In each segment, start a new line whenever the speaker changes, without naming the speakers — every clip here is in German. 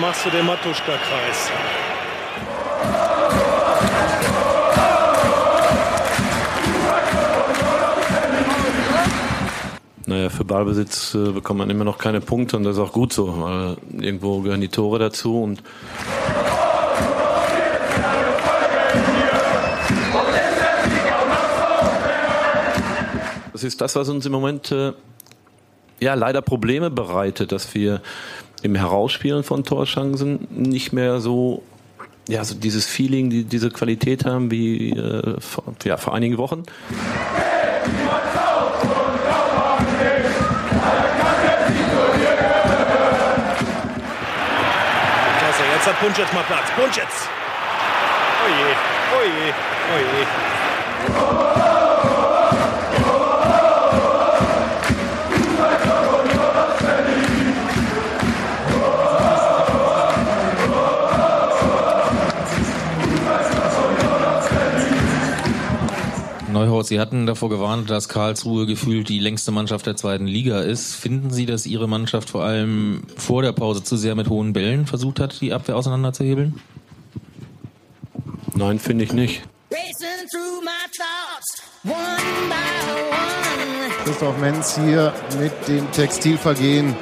machst du den Matuschka-Kreis.
Naja, für Ballbesitz äh, bekommt man immer noch keine Punkte und das ist auch gut so, weil irgendwo gehören die Tore dazu und das ist das, was uns im Moment äh, ja leider Probleme bereitet, dass wir im Herausspielen von Torchancen nicht mehr so ja so dieses Feeling, die, diese Qualität haben wie äh, vor, ja, vor einigen Wochen.
Klasse, jetzt hat Punschitz mal Platz. Punschitz! Oje, oje, oje.
Neuhaus, Sie hatten davor gewarnt, dass Karlsruhe gefühlt die längste Mannschaft der zweiten Liga ist. Finden Sie, dass Ihre Mannschaft vor allem vor der Pause zu sehr mit hohen Bällen versucht hat, die Abwehr auseinanderzuhebeln?
Nein, finde ich nicht.
Christoph Menz hier mit dem Textilvergehen.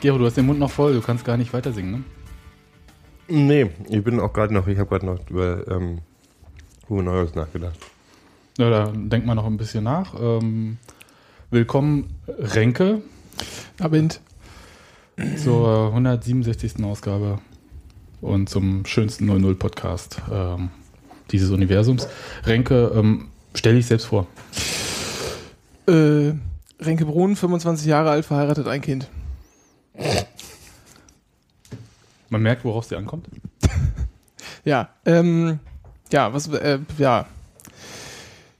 Gero, du hast den Mund noch voll, du kannst gar nicht weiter singen, ne?
Nee, ich bin auch gerade noch, ich habe gerade noch über ähm, Hugo Neuhaus nachgedacht.
Ja, da denkt man noch ein bisschen nach. Ähm, willkommen, Renke,
Abend.
zur 167. Ausgabe und zum schönsten 00-Podcast ähm, dieses Universums. Renke, ähm, stell dich selbst vor.
Äh, Renke Brun, 25 Jahre alt, verheiratet, ein Kind.
Man merkt, worauf sie ankommt.
Ja, ähm, ja, was, äh, ja,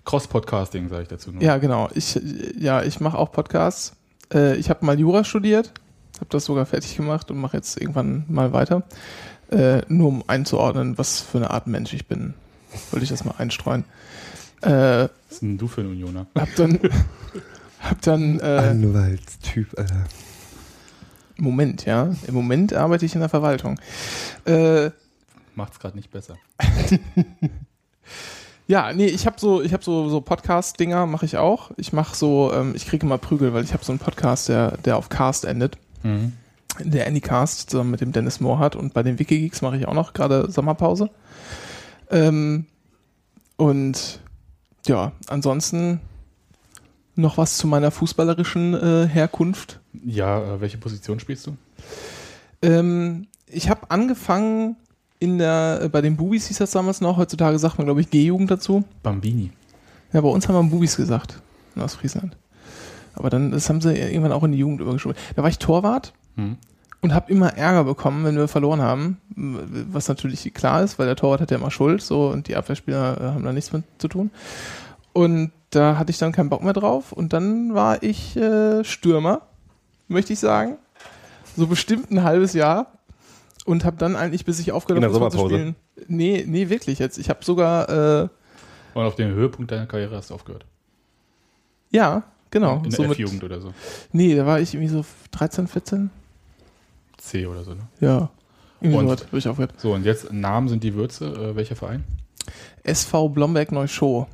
Cross-Podcasting, sage ich dazu nur.
ja, genau. Ich, ja, ich mache auch Podcasts. Äh, ich habe mal Jura studiert, habe das sogar fertig gemacht und mache jetzt irgendwann mal weiter. Äh, nur um einzuordnen, was für eine Art Mensch ich bin, wollte ich das mal einstreuen. Äh,
Was ist denn du für ein Unioner?
hab dann, hab dann, äh,
Anwaltstyp, Alter.
Moment, ja, im Moment arbeite ich in der Verwaltung. Äh,
Macht's gerade nicht besser.
Ja, nee, ich habe so, ich habe so, so Podcast-Dinger, mache ich auch. Ich mache so, ähm, ich kriege immer Prügel, weil ich habe so einen Podcast, der, der auf Cast endet.
Mhm.
Der Anycast zusammen mit dem Dennis Moore hat. Und bei den Wikigeeks mache ich auch noch gerade Sommerpause. Ähm, und ja, ansonsten noch was zu meiner fußballerischen äh, Herkunft.
Ja, äh, welche Position spielst du?
Ähm, ich habe angefangen in der, äh, bei den Bubis hieß das damals noch, heutzutage sagt man, glaube ich, G-Jugend dazu.
Bambini.
Ja, bei uns haben wir Bubis gesagt in Ostfriesland. Aber dann, das haben sie irgendwann auch in die Jugend übergeschoben. Da war ich Torwart
Hm.
und habe immer Ärger bekommen, wenn wir verloren haben. Was natürlich klar ist, weil der Torwart hat ja immer Schuld, so und die Abwehrspieler äh, haben da nichts mit zu tun. Und da hatte ich dann keinen Bock mehr drauf und dann war ich äh, Stürmer, möchte ich sagen. So bestimmt ein halbes Jahr. Und habe dann eigentlich, bis ich aufgehört
In der
habe, zu
Sommerpause?
spielen. Nee, nee, wirklich jetzt. Ich habe sogar, äh,
Und auf den Höhepunkt deiner Karriere hast du aufgehört.
ja, genau.
In der
so mit-
F-Jugend oder so.
Nee, da war ich irgendwie so 13, 14.
C oder so, ne?
Ja. Irgendwie
Und-
so ich aufgehört.
So, und jetzt Namen sind die Würze. Äh, welcher Verein?
SV Blomberg Neuschow.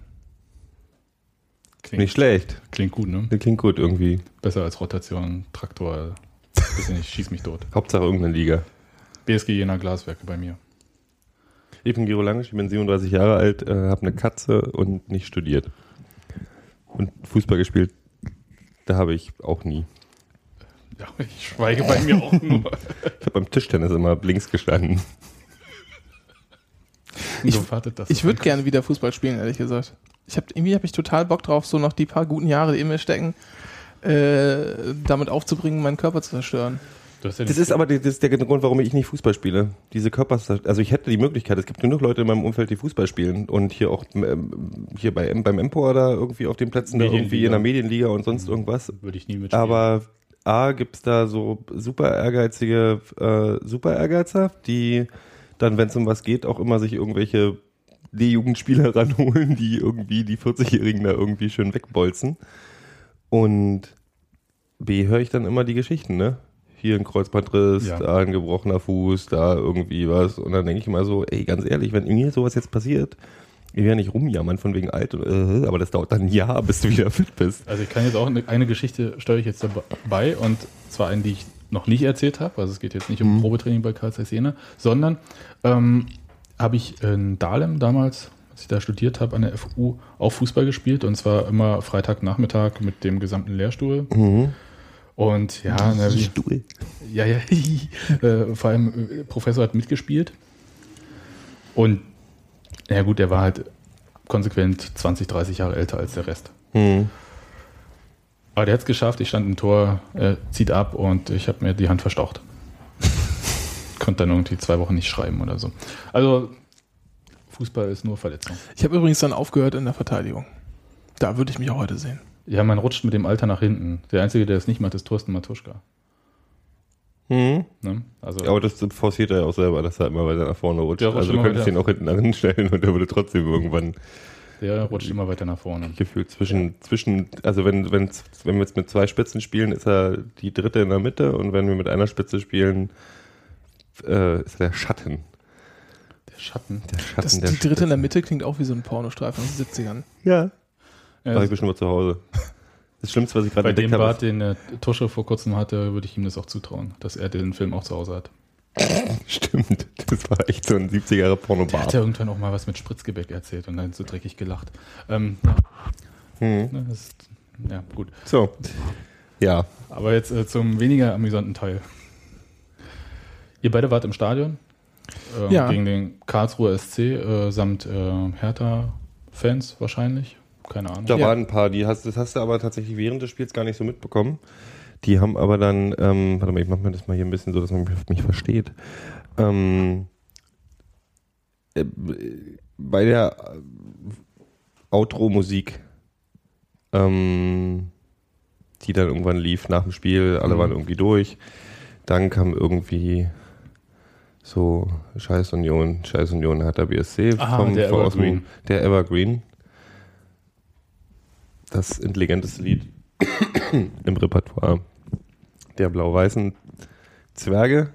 Klingt,
Nicht schlecht.
klingt gut, ne?
Klingt gut irgendwie.
Besser als Rotation, Traktor. Bisschen nicht, schieß mich tot.
Hauptsache irgendeine Liga.
BSG Jena Glaswerke bei mir.
Ich bin Gero Langisch, ich bin 37 Jahre alt, äh, habe eine Katze und nicht studiert. Und Fußball gespielt, da habe ich auch nie.
Ja, ich schweige bei mir auch nur.
Ich habe beim Tischtennis immer links gestanden.
Ich-
so.
Ich würde gerne wieder Fußball spielen, ehrlich gesagt. Ich hab, irgendwie habe ich total Bock drauf, so noch die paar guten Jahre, die in mir stecken, äh, damit aufzubringen, meinen Körper zu zerstören.
Ja
Das ist aber die- das ist der Grund, warum ich nicht Fußball spiele. Diese Körpers, also ich hätte die Möglichkeit, es gibt genug Leute in meinem Umfeld, die Fußball spielen und hier auch ähm, hier bei, beim Empor da irgendwie auf den Plätzen da irgendwie in der Medienliga und sonst irgendwas.
würde ich nie mitspielen.
Aber A, gibt es da so super ehrgeizige äh, Super Ehrgeizer, die dann, wenn es um was geht, auch immer sich irgendwelche D-Jugendspieler ranholen, die irgendwie die 40-Jährigen da irgendwie schön wegbolzen. Und B, höre ich dann immer die Geschichten, ne? Hier ein Kreuzbandriss,
Ja.
da ein gebrochener Fuß, da irgendwie was. Und dann denke ich immer so, ey, ganz ehrlich, wenn mir sowas jetzt passiert, ich werde nicht rumjammern von wegen alt, äh, aber das dauert dann ein Jahr, bis du wieder fit bist.
Also ich kann jetzt auch eine, eine Geschichte steuere ich jetzt dabei und zwar eine, die ich noch nicht erzählt habe. Also es geht jetzt nicht um Probetraining bei Karl Jena, sondern ähm, habe ich in Dahlem damals, als ich da studiert habe, an der FU auch Fußball gespielt und zwar immer Freitagnachmittag mit dem gesamten Lehrstuhl. Und ja, na, wie,
Stuhl.
ja, ja, äh, vor allem äh, Professor hat mitgespielt und ja gut, der war halt konsequent 20, 30 Jahre älter als der Rest.
Hm.
Aber der hat es geschafft, ich stand im Tor, er zieht ab und ich habe mir die Hand verstaucht. Konnte dann irgendwie zwei Wochen nicht schreiben oder so. Also Fußball ist nur Verletzung.
Ich habe übrigens dann aufgehört in der Verteidigung. Da würde ich mich auch heute sehen.
Ja, man rutscht mit dem Alter nach hinten. Der Einzige, der es nicht macht, ist Thorsten Matuschka.
Hm.
Ne? Also,
Aber das forciert er ja auch selber, dass er immer weiter nach vorne rutscht.
Rutscht
also du könntest ihn auch hinten dahin stellen und er würde trotzdem irgendwann
der rutscht immer weiter nach vorne.
gefühlt zwischen, zwischen also wenn, wenn, wenn wir jetzt mit zwei Spitzen spielen, ist er die dritte in der Mitte und wenn wir mit einer Spitze spielen, äh, ist er der Schatten.
Der Schatten.
Der Schatten
Das,
der
die dritte in der. Mitte klingt auch wie so ein Pornostreifen aus den 70ern.
Ja.
Ja,
War ich bestimmt mal zu Hause. Das Schlimmste, was ich gerade
bei dem
entdeckt habe.
Bart, den äh, Tusche vor kurzem hatte, würde ich ihm das auch zutrauen, dass er den Film auch zu Hause hat.
Stimmt. Das war echt so ein 70er Jahre
Der hat ja irgendwann auch mal was mit Spritzgebäck erzählt und dann so dreckig gelacht. Ähm, ja,
Hm.
ne, das ist, ja, gut.
So. Ja.
Aber jetzt äh, zum weniger amüsanten Teil. Ihr beide wart im Stadion ähm,
Ja.
gegen den Karlsruher SC äh, samt äh, Hertha-Fans wahrscheinlich. Keine Ahnung.
Da
Ja.
waren ein paar, die hast, das hast du aber tatsächlich während des Spiels gar nicht so mitbekommen. Die haben aber dann, ähm, warte mal, ich mach mir das mal hier ein bisschen so, dass man mich, mich versteht. Ähm, äh, bei der äh, Outro-Musik, ähm, die dann irgendwann lief nach dem Spiel, alle
Mhm.
waren irgendwie durch. Dann kam irgendwie so Scheiß Union, Scheiß Union hat der BSC
Ah, der
vom- aus dem-
Evergreen.
Der Evergreen. Das intelligenteste Lied im Repertoire der blau-weißen Zwerge,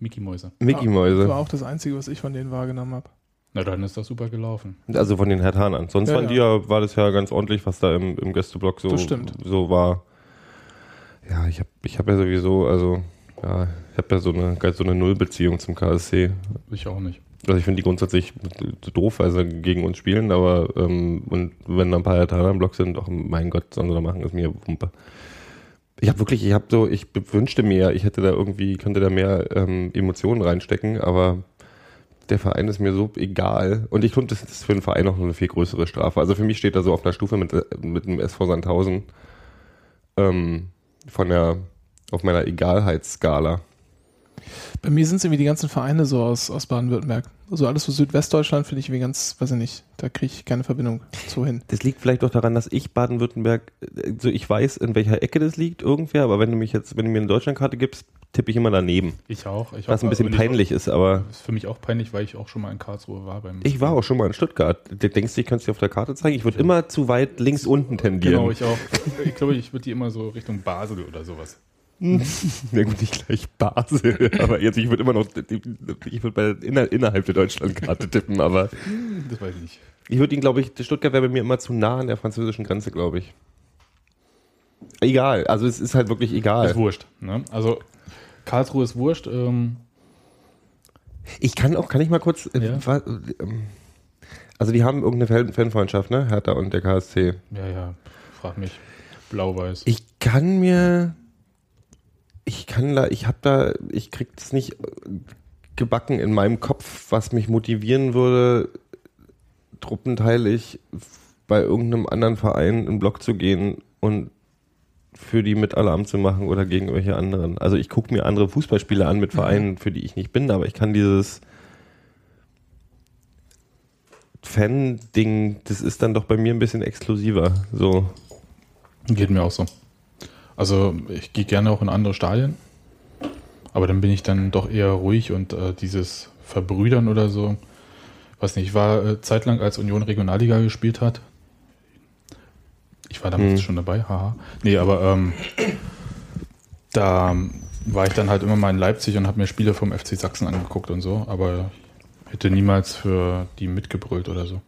Mickey Mäuse.
Mickey
Das
Mäuse.
war auch das Einzige, was ich von denen wahrgenommen habe.
Na, dann ist das super gelaufen.
Also von den Herthanern. Sonst
Ja,
waren
ja.
die ja, war das ja ganz ordentlich, was da im, im Gästeblock so,
Das
so war. Ja, ich habe ich hab ja sowieso, also, ja, ich habe ja so eine, so eine Nullbeziehung zum KSC.
Ich auch nicht.
Also ich finde die grundsätzlich doof, weil sie gegen uns spielen, aber ähm, und wenn da ein paar Herthaner im Block sind, doch mein Gott, sollen sie da machen, ist mir Wumpe. Ich habe wirklich, ich habe so, ich wünschte mir, ich hätte da irgendwie, könnte da mehr ähm, Emotionen reinstecken, aber der Verein ist mir so egal. Und ich finde, das ist für den Verein auch noch eine viel größere Strafe. Also für mich steht er so auf einer Stufe mit, äh, mit dem SV Sandhausen ähm, von der, auf meiner Egalheitsskala.
Bei mir sind es irgendwie die ganzen Vereine so aus, aus Baden-Württemberg. Also alles so Südwestdeutschland finde ich irgendwie ganz, weiß ich nicht, da kriege ich keine Verbindung zu hin.
Das liegt vielleicht auch daran, dass ich Baden-Württemberg, so ich weiß, in welcher Ecke das liegt irgendwer, aber wenn du mich jetzt, wenn du mir eine Deutschlandkarte gibst, tippe ich immer daneben.
Ich auch. Ich
Was
auch.
ein bisschen
ich-
peinlich ist, aber
Ist für mich auch peinlich, weil ich auch schon mal in Karlsruhe war. Beim
ich war auch schon mal in Stuttgart. Du denkst, du, ich könnte es dir auf der Karte zeigen? Ich würde immer zu weit links unten tendieren.
Genau, ich auch. Ich glaube, ich würde die immer so Richtung Basel oder sowas.
Na gut, nicht gleich Basel, aber jetzt, ich würde immer noch, ich würde bei inner, innerhalb der Deutschlandkarte tippen, aber
Das weiß ich nicht.
ich würde ihn, glaube ich, Stuttgart wäre bei mir immer zu nah an der französischen Grenze, glaube ich. Egal, also es ist halt wirklich egal.
Ist wurscht. Ne? Also Karlsruhe ist wurscht. Ähm,
Ich kann auch, kann ich mal kurz, äh,
Ja.
wa- ähm, also die haben irgendeine Fan- Fanfreundschaft, ne? Hertha und der KSC.
ja, ja, frag mich. Blau-Weiß.
Ich kann mir, ich kann da, ich habe da, ich krieg das nicht gebacken in meinem Kopf, was mich motivieren würde, truppenteilig bei irgendeinem anderen Verein im Block zu gehen und für die mit Alarm zu machen oder gegen welche anderen. Also ich gucke mir andere Fußballspiele an mit Vereinen, für die ich nicht bin, aber ich kann dieses Fan-Ding, das ist dann doch bei mir ein bisschen exklusiver. So.
Geht mir auch so. Also ich gehe gerne auch in andere Stadien. Aber dann bin ich dann doch eher ruhig und äh, dieses Verbrüdern oder so. Weiß nicht, ich war äh, zeitlang, als Union Regionalliga gespielt hat. Ich war damals
Hm.
schon dabei, haha. Nee, aber ähm, da war ich dann halt immer mal in Leipzig und habe mir Spiele vom FC Sachsen angeguckt und so, aber hätte niemals für die mitgebrüllt oder so.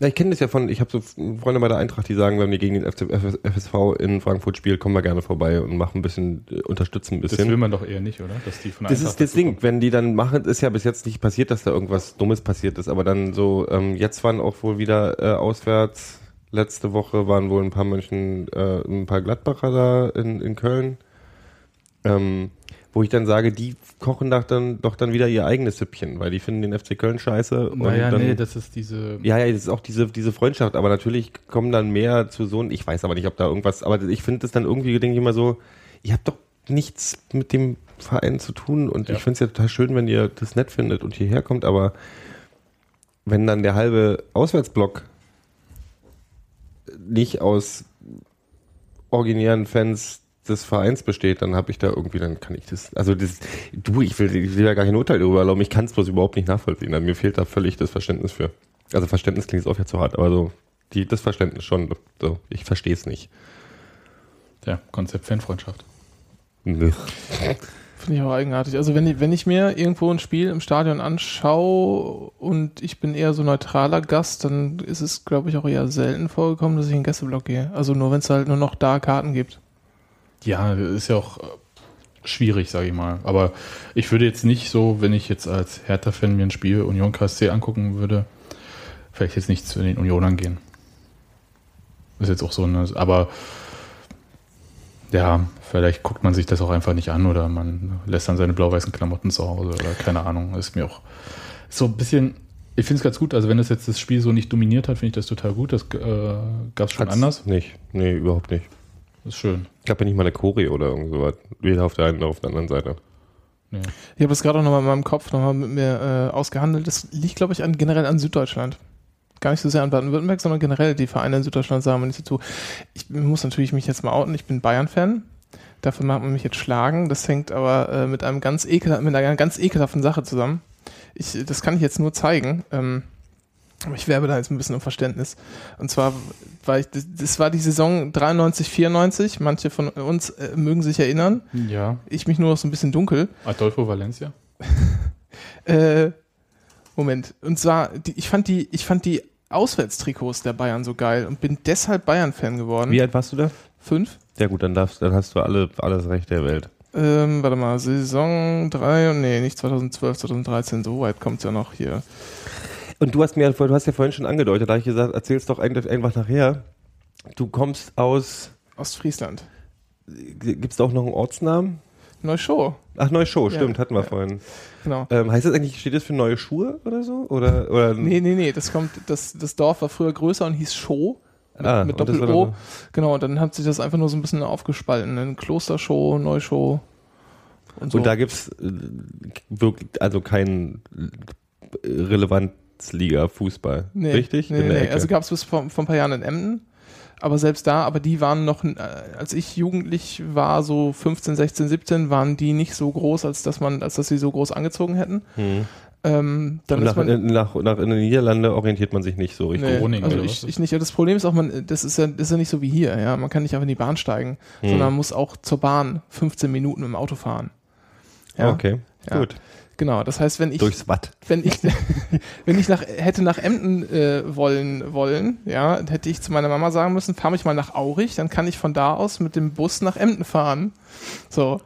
Ja, ich kenne das ja von, ich habe so Freunde bei der Eintracht, die sagen, wenn wir gegen den FC, FS FSV in Frankfurt spielen, kommen wir gerne vorbei und machen ein bisschen, äh, unterstützen ein
Das
bisschen.
will man doch eher nicht, oder? Dass die von
Das
Eintracht
ist das Ding,
kommen.
wenn die dann machen, ist ja bis jetzt nicht passiert, dass da irgendwas Dummes passiert ist, aber dann so, ähm, jetzt waren auch wohl wieder äh, auswärts, letzte Woche waren wohl ein paar München, äh, ein paar Gladbacher da in, in Köln, ähm, wo ich dann sage, die kochen doch dann, doch dann wieder ihr eigenes Süppchen, weil die finden den FC Köln scheiße.
Naja,
dann,
nee, das ist diese.
ja, ja, das ist auch diese, diese Freundschaft, aber natürlich kommen dann mehr zu so, ich weiß aber nicht, ob da irgendwas, aber ich finde das dann irgendwie, denke ich immer so, ihr habt doch nichts mit dem Verein zu tun und
Ja.
ich finde es ja total schön, wenn ihr das nett findet und hierher kommt, aber wenn dann der halbe Auswärtsblock nicht aus originären Fans des Vereins besteht, dann habe ich da irgendwie, dann kann ich das, also das, du, ich will, ich will ja gar kein Urteil darüber erlauben, ich kann es bloß überhaupt nicht nachvollziehen, mir fehlt da völlig das Verständnis für. Also Verständnis klingt jetzt auch ja zu hart, aber so, die, das Verständnis schon, so, ich verstehe es nicht.
Ja, Konzept Fanfreundschaft.
Nö.
Finde ich auch eigenartig. Also wenn ich, wenn ich mir irgendwo ein Spiel im Stadion anschaue und ich bin eher so neutraler Gast, dann ist es, glaube ich, auch eher selten vorgekommen, dass ich in den Gästeblock gehe. Also nur wenn es halt nur noch da Karten gibt.
Ja, ist ja auch äh, schwierig, sage ich mal. Aber ich würde jetzt nicht so, wenn ich jetzt als Hertha-Fan mir ein Spiel Union KSC angucken würde, vielleicht jetzt nicht zu den Unionern gehen. Ist jetzt auch so eine, aber ja, vielleicht guckt man sich das auch einfach nicht an oder man lässt dann seine blau-weißen Klamotten zu Hause oder keine Ahnung. Ist mir auch so ein bisschen, ich finde es ganz gut, also wenn das jetzt das Spiel so nicht dominiert hat, finde ich das total gut. Das äh, gab es schon
Hat's
anders.
Nicht. Nee, überhaupt nicht.
Das ist schön.
Gab ja nicht mal eine Choreo oder irgend sowas. Weder auf der einen noch auf der anderen Seite.
Ja.
Ich habe das gerade auch nochmal in meinem Kopf nochmal mit mir äh, ausgehandelt. Das liegt, glaube ich, an, generell an Süddeutschland. Gar nicht so sehr an Baden-Württemberg, sondern generell die Vereine in Süddeutschland sagen mir nicht dazu. Ich muss natürlich mich jetzt mal outen. Ich bin Bayern-Fan. Dafür mag man mich jetzt schlagen. Das hängt aber äh, mit einem ganz ekel, mit einer ganz ekelhaften Sache zusammen. Ich, das kann ich jetzt nur zeigen. Ähm, ich werbe da jetzt ein bisschen um Verständnis. Und zwar war ich, das, war die Saison 93, 94. Manche von uns äh, mögen sich erinnern.
Ja,
Ich mich nur noch so ein bisschen dunkel.
Adolfo Valencia.
Äh, Moment. Und zwar, die, ich fand die, ich fand die Auswärtstrikots der Bayern so geil und bin deshalb Bayern-Fan geworden.
Wie alt warst du da?
Fünf.
Ja gut, dann darfst, dann hast du alle, alles Recht der Welt.
Ähm, warte mal, Saison 3, nee, nicht 2012, 2013, so weit kommt's ja noch hier.
Und du hast mir, du hast ja vorhin schon angedeutet, da habe ich gesagt, erzähl's doch eigentlich einfach nachher. Du kommst aus,
Ostfriesland.
gibt's da auch noch einen Ortsnamen?
Neushow,
Ach, Neue Show,
Ja,
stimmt, hatten wir
ja.
vorhin.
genau.
Ähm, heißt das eigentlich, steht das für neue Schuhe oder so? Oder, oder
Nee, nee, nee, das kommt, das, das Dorf war früher größer und hieß Show. Mit,
Ah,
mit Doppel-O. Genau, und dann hat sich das einfach nur so ein bisschen aufgespalten. In Klostershow, Neushow und so.
Und da gibt's äh, wirklich, also kein äh, Relevanzliga-Fußball.
Nee,
Richtig?
Nee,
In
nee,
der
nee.
Ecke.
Also gab es bis vor, vor ein paar Jahren in Emden. Aber selbst da, aber die waren noch, äh, als ich jugendlich war, so 15, 16, 17, waren die nicht so groß, als dass man, als dass sie so groß angezogen hätten.
Hm.
Ähm, dann
Und
ist
nach,
man,
in, nach, nach in den Niederlande orientiert man sich nicht so richtig.
nee,
Groningen
also ich, ich nicht. Ja, Das Problem ist auch, man, das ist ja, das ist ja nicht so wie hier, ja. Man kann nicht einfach in die Bahn steigen,
Hm.
sondern man muss auch zur Bahn 15 Minuten im Auto fahren. Ja,
Okay,
Ja.
gut.
Genau. Das heißt, wenn ich,
Durchs Watt.
wenn ich, wenn ich nach, hätte nach Emden äh, wollen, wollen, ja, hätte ich zu meiner Mama sagen müssen, fahr mich mal nach Aurich, dann kann ich von da aus mit dem Bus nach Emden fahren. So.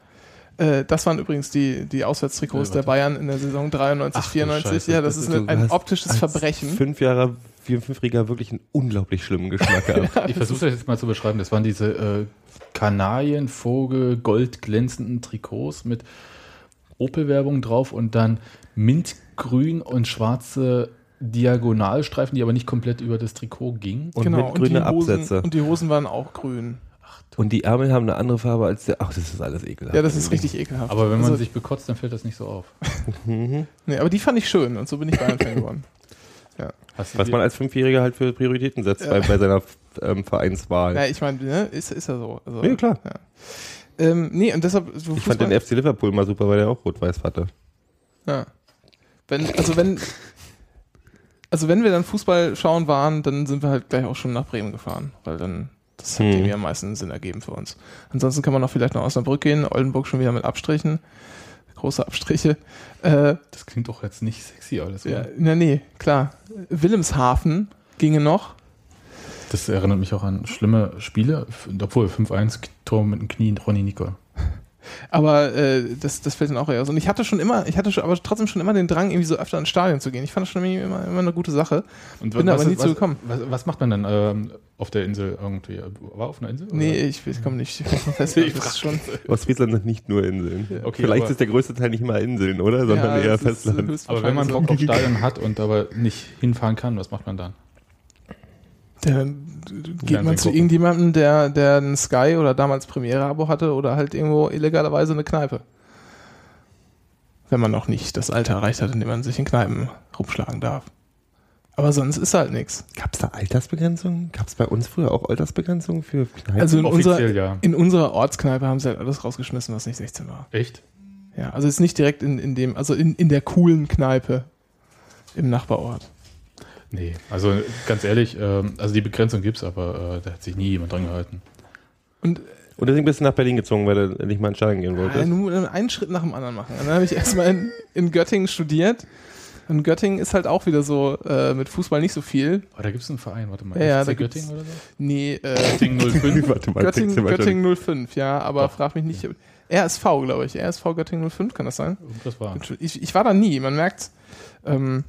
Äh, das waren übrigens die, die Auswärtstrikots
Äh,
der. Bayern in der Saison 93,
Ach du
94.
Scheiße,
Ja, das,
das
ist ein, ein optisches Verbrechen.
Fünf Jahre, vier, fünfjähriger wirklich einen unglaublich schlimmen Geschmack gehabt.
Ich versuche das jetzt mal zu beschreiben. Das waren diese äh, Kanarienvogel goldglänzenden Trikots mit Opel-Werbung drauf und dann mintgrün und schwarze Diagonalstreifen, die aber nicht komplett über das Trikot gingen.
Und
genau,
mit grüne
die Hosen,
Absätze.
Und die Hosen waren auch grün.
Und die Ärmel haben eine andere Farbe als der. Ach, das ist alles ekelhaft.
Ja, das ist richtig ekelhaft.
Aber wenn man
Also,
sich bekotzt, dann fällt das nicht so auf.
Mhm.
nee, aber die fand ich schön und so bin ich Bayern-Fan geworden.
Du
Was man als Fünfjähriger halt für Prioritäten setzt
Ja.
bei, bei seiner ähm, Vereinswahl.
Ja, ich meine, ne, ist, ist ja so. Also,
Ja, klar.
Ja. Ähm, nee, und deshalb. So
ich fand den FC Liverpool mal super, weil der auch rot-weiß hatte.
Ja. Wenn, also wenn, also wenn wir dann Fußball schauen waren, dann sind wir halt gleich auch schon nach Bremen gefahren, weil dann das hat
Hm.
irgendwie am meisten Sinn ergeben für uns. Ansonsten kann man noch vielleicht nach Osnabrück gehen, Oldenburg schon wieder mit Abstrichen, große Abstriche. Äh,
Das klingt doch jetzt nicht sexy alles.
ja,
oder?
na nee, klar. Wilhelmshaven ginge noch.
Das erinnert mich auch an schlimme Spiele, obwohl 5-1 Tor mit dem Knie Ronny Nicol.
Aber äh, das, das fällt dann auch eher aus. Und ich hatte schon immer, ich hatte schon, aber trotzdem schon immer den Drang, irgendwie so öfter ins Stadion zu gehen. Ich fand das schon irgendwie immer, immer eine gute Sache.
Und
Bin
was,
aber nie
was,
zu gekommen.
Was, was macht man dann ähm, auf der Insel irgendwie? War auf einer Insel? oder?
Nee, ich, ich komme nicht. Ich schon,
Ostfriesland sind nicht nur Inseln.
Okay,
Vielleicht ist der größte Teil nicht mal Inseln, oder? Sondern
Ja,
eher
ist
Festland.
Aber wenn man. Bock auf Stadion hat und aber nicht hinfahren kann, was macht man dann?
Dann geht man zu
gucken.
irgendjemandem, der, der ein Sky oder damals Premiere-Abo hatte oder halt irgendwo illegalerweise eine Kneipe. Wenn man noch nicht das Alter erreicht hat, in dem man sich in Kneipen rumschlagen darf. Aber sonst ist halt nichts.
Gab es da Altersbegrenzungen? Gab es bei uns früher auch Altersbegrenzungen für Kneipen?
Also in, unserer,
Offiziell, ja.
in unserer Ortskneipe haben sie halt alles rausgeschmissen, was nicht 16 war.
Echt?
Ja, also jetzt nicht direkt in, in dem, also in, in der coolen Kneipe im Nachbarort.
Nee, also ganz ehrlich, ähm, also die Begrenzung gibt's, aber äh, da hat sich nie jemand dran gehalten.
Und
Und deswegen bist du nach Berlin gezogen, weil du endlich mal in Stadion gehen
Ja,
wolltest.
nur einen Schritt nach dem anderen machen. Und dann habe ich erstmal in, in Göttingen studiert. Und Göttingen ist halt auch wieder so äh, mit Fußball nicht so viel.
Aber da gibt's einen Verein, warte mal.
Ja, ja, da gibt's-
Göttingen oder so?
Nee, äh,
Göttingen 05.
Warte mal,
Göttingen,
Göttingen,
Göttingen 05, ja, aber frag mich nicht. RSV, glaube ich. RSV Göttingen 05, kann das sein?
Das war.
Ich, ich war da nie, man merkt. Ähm,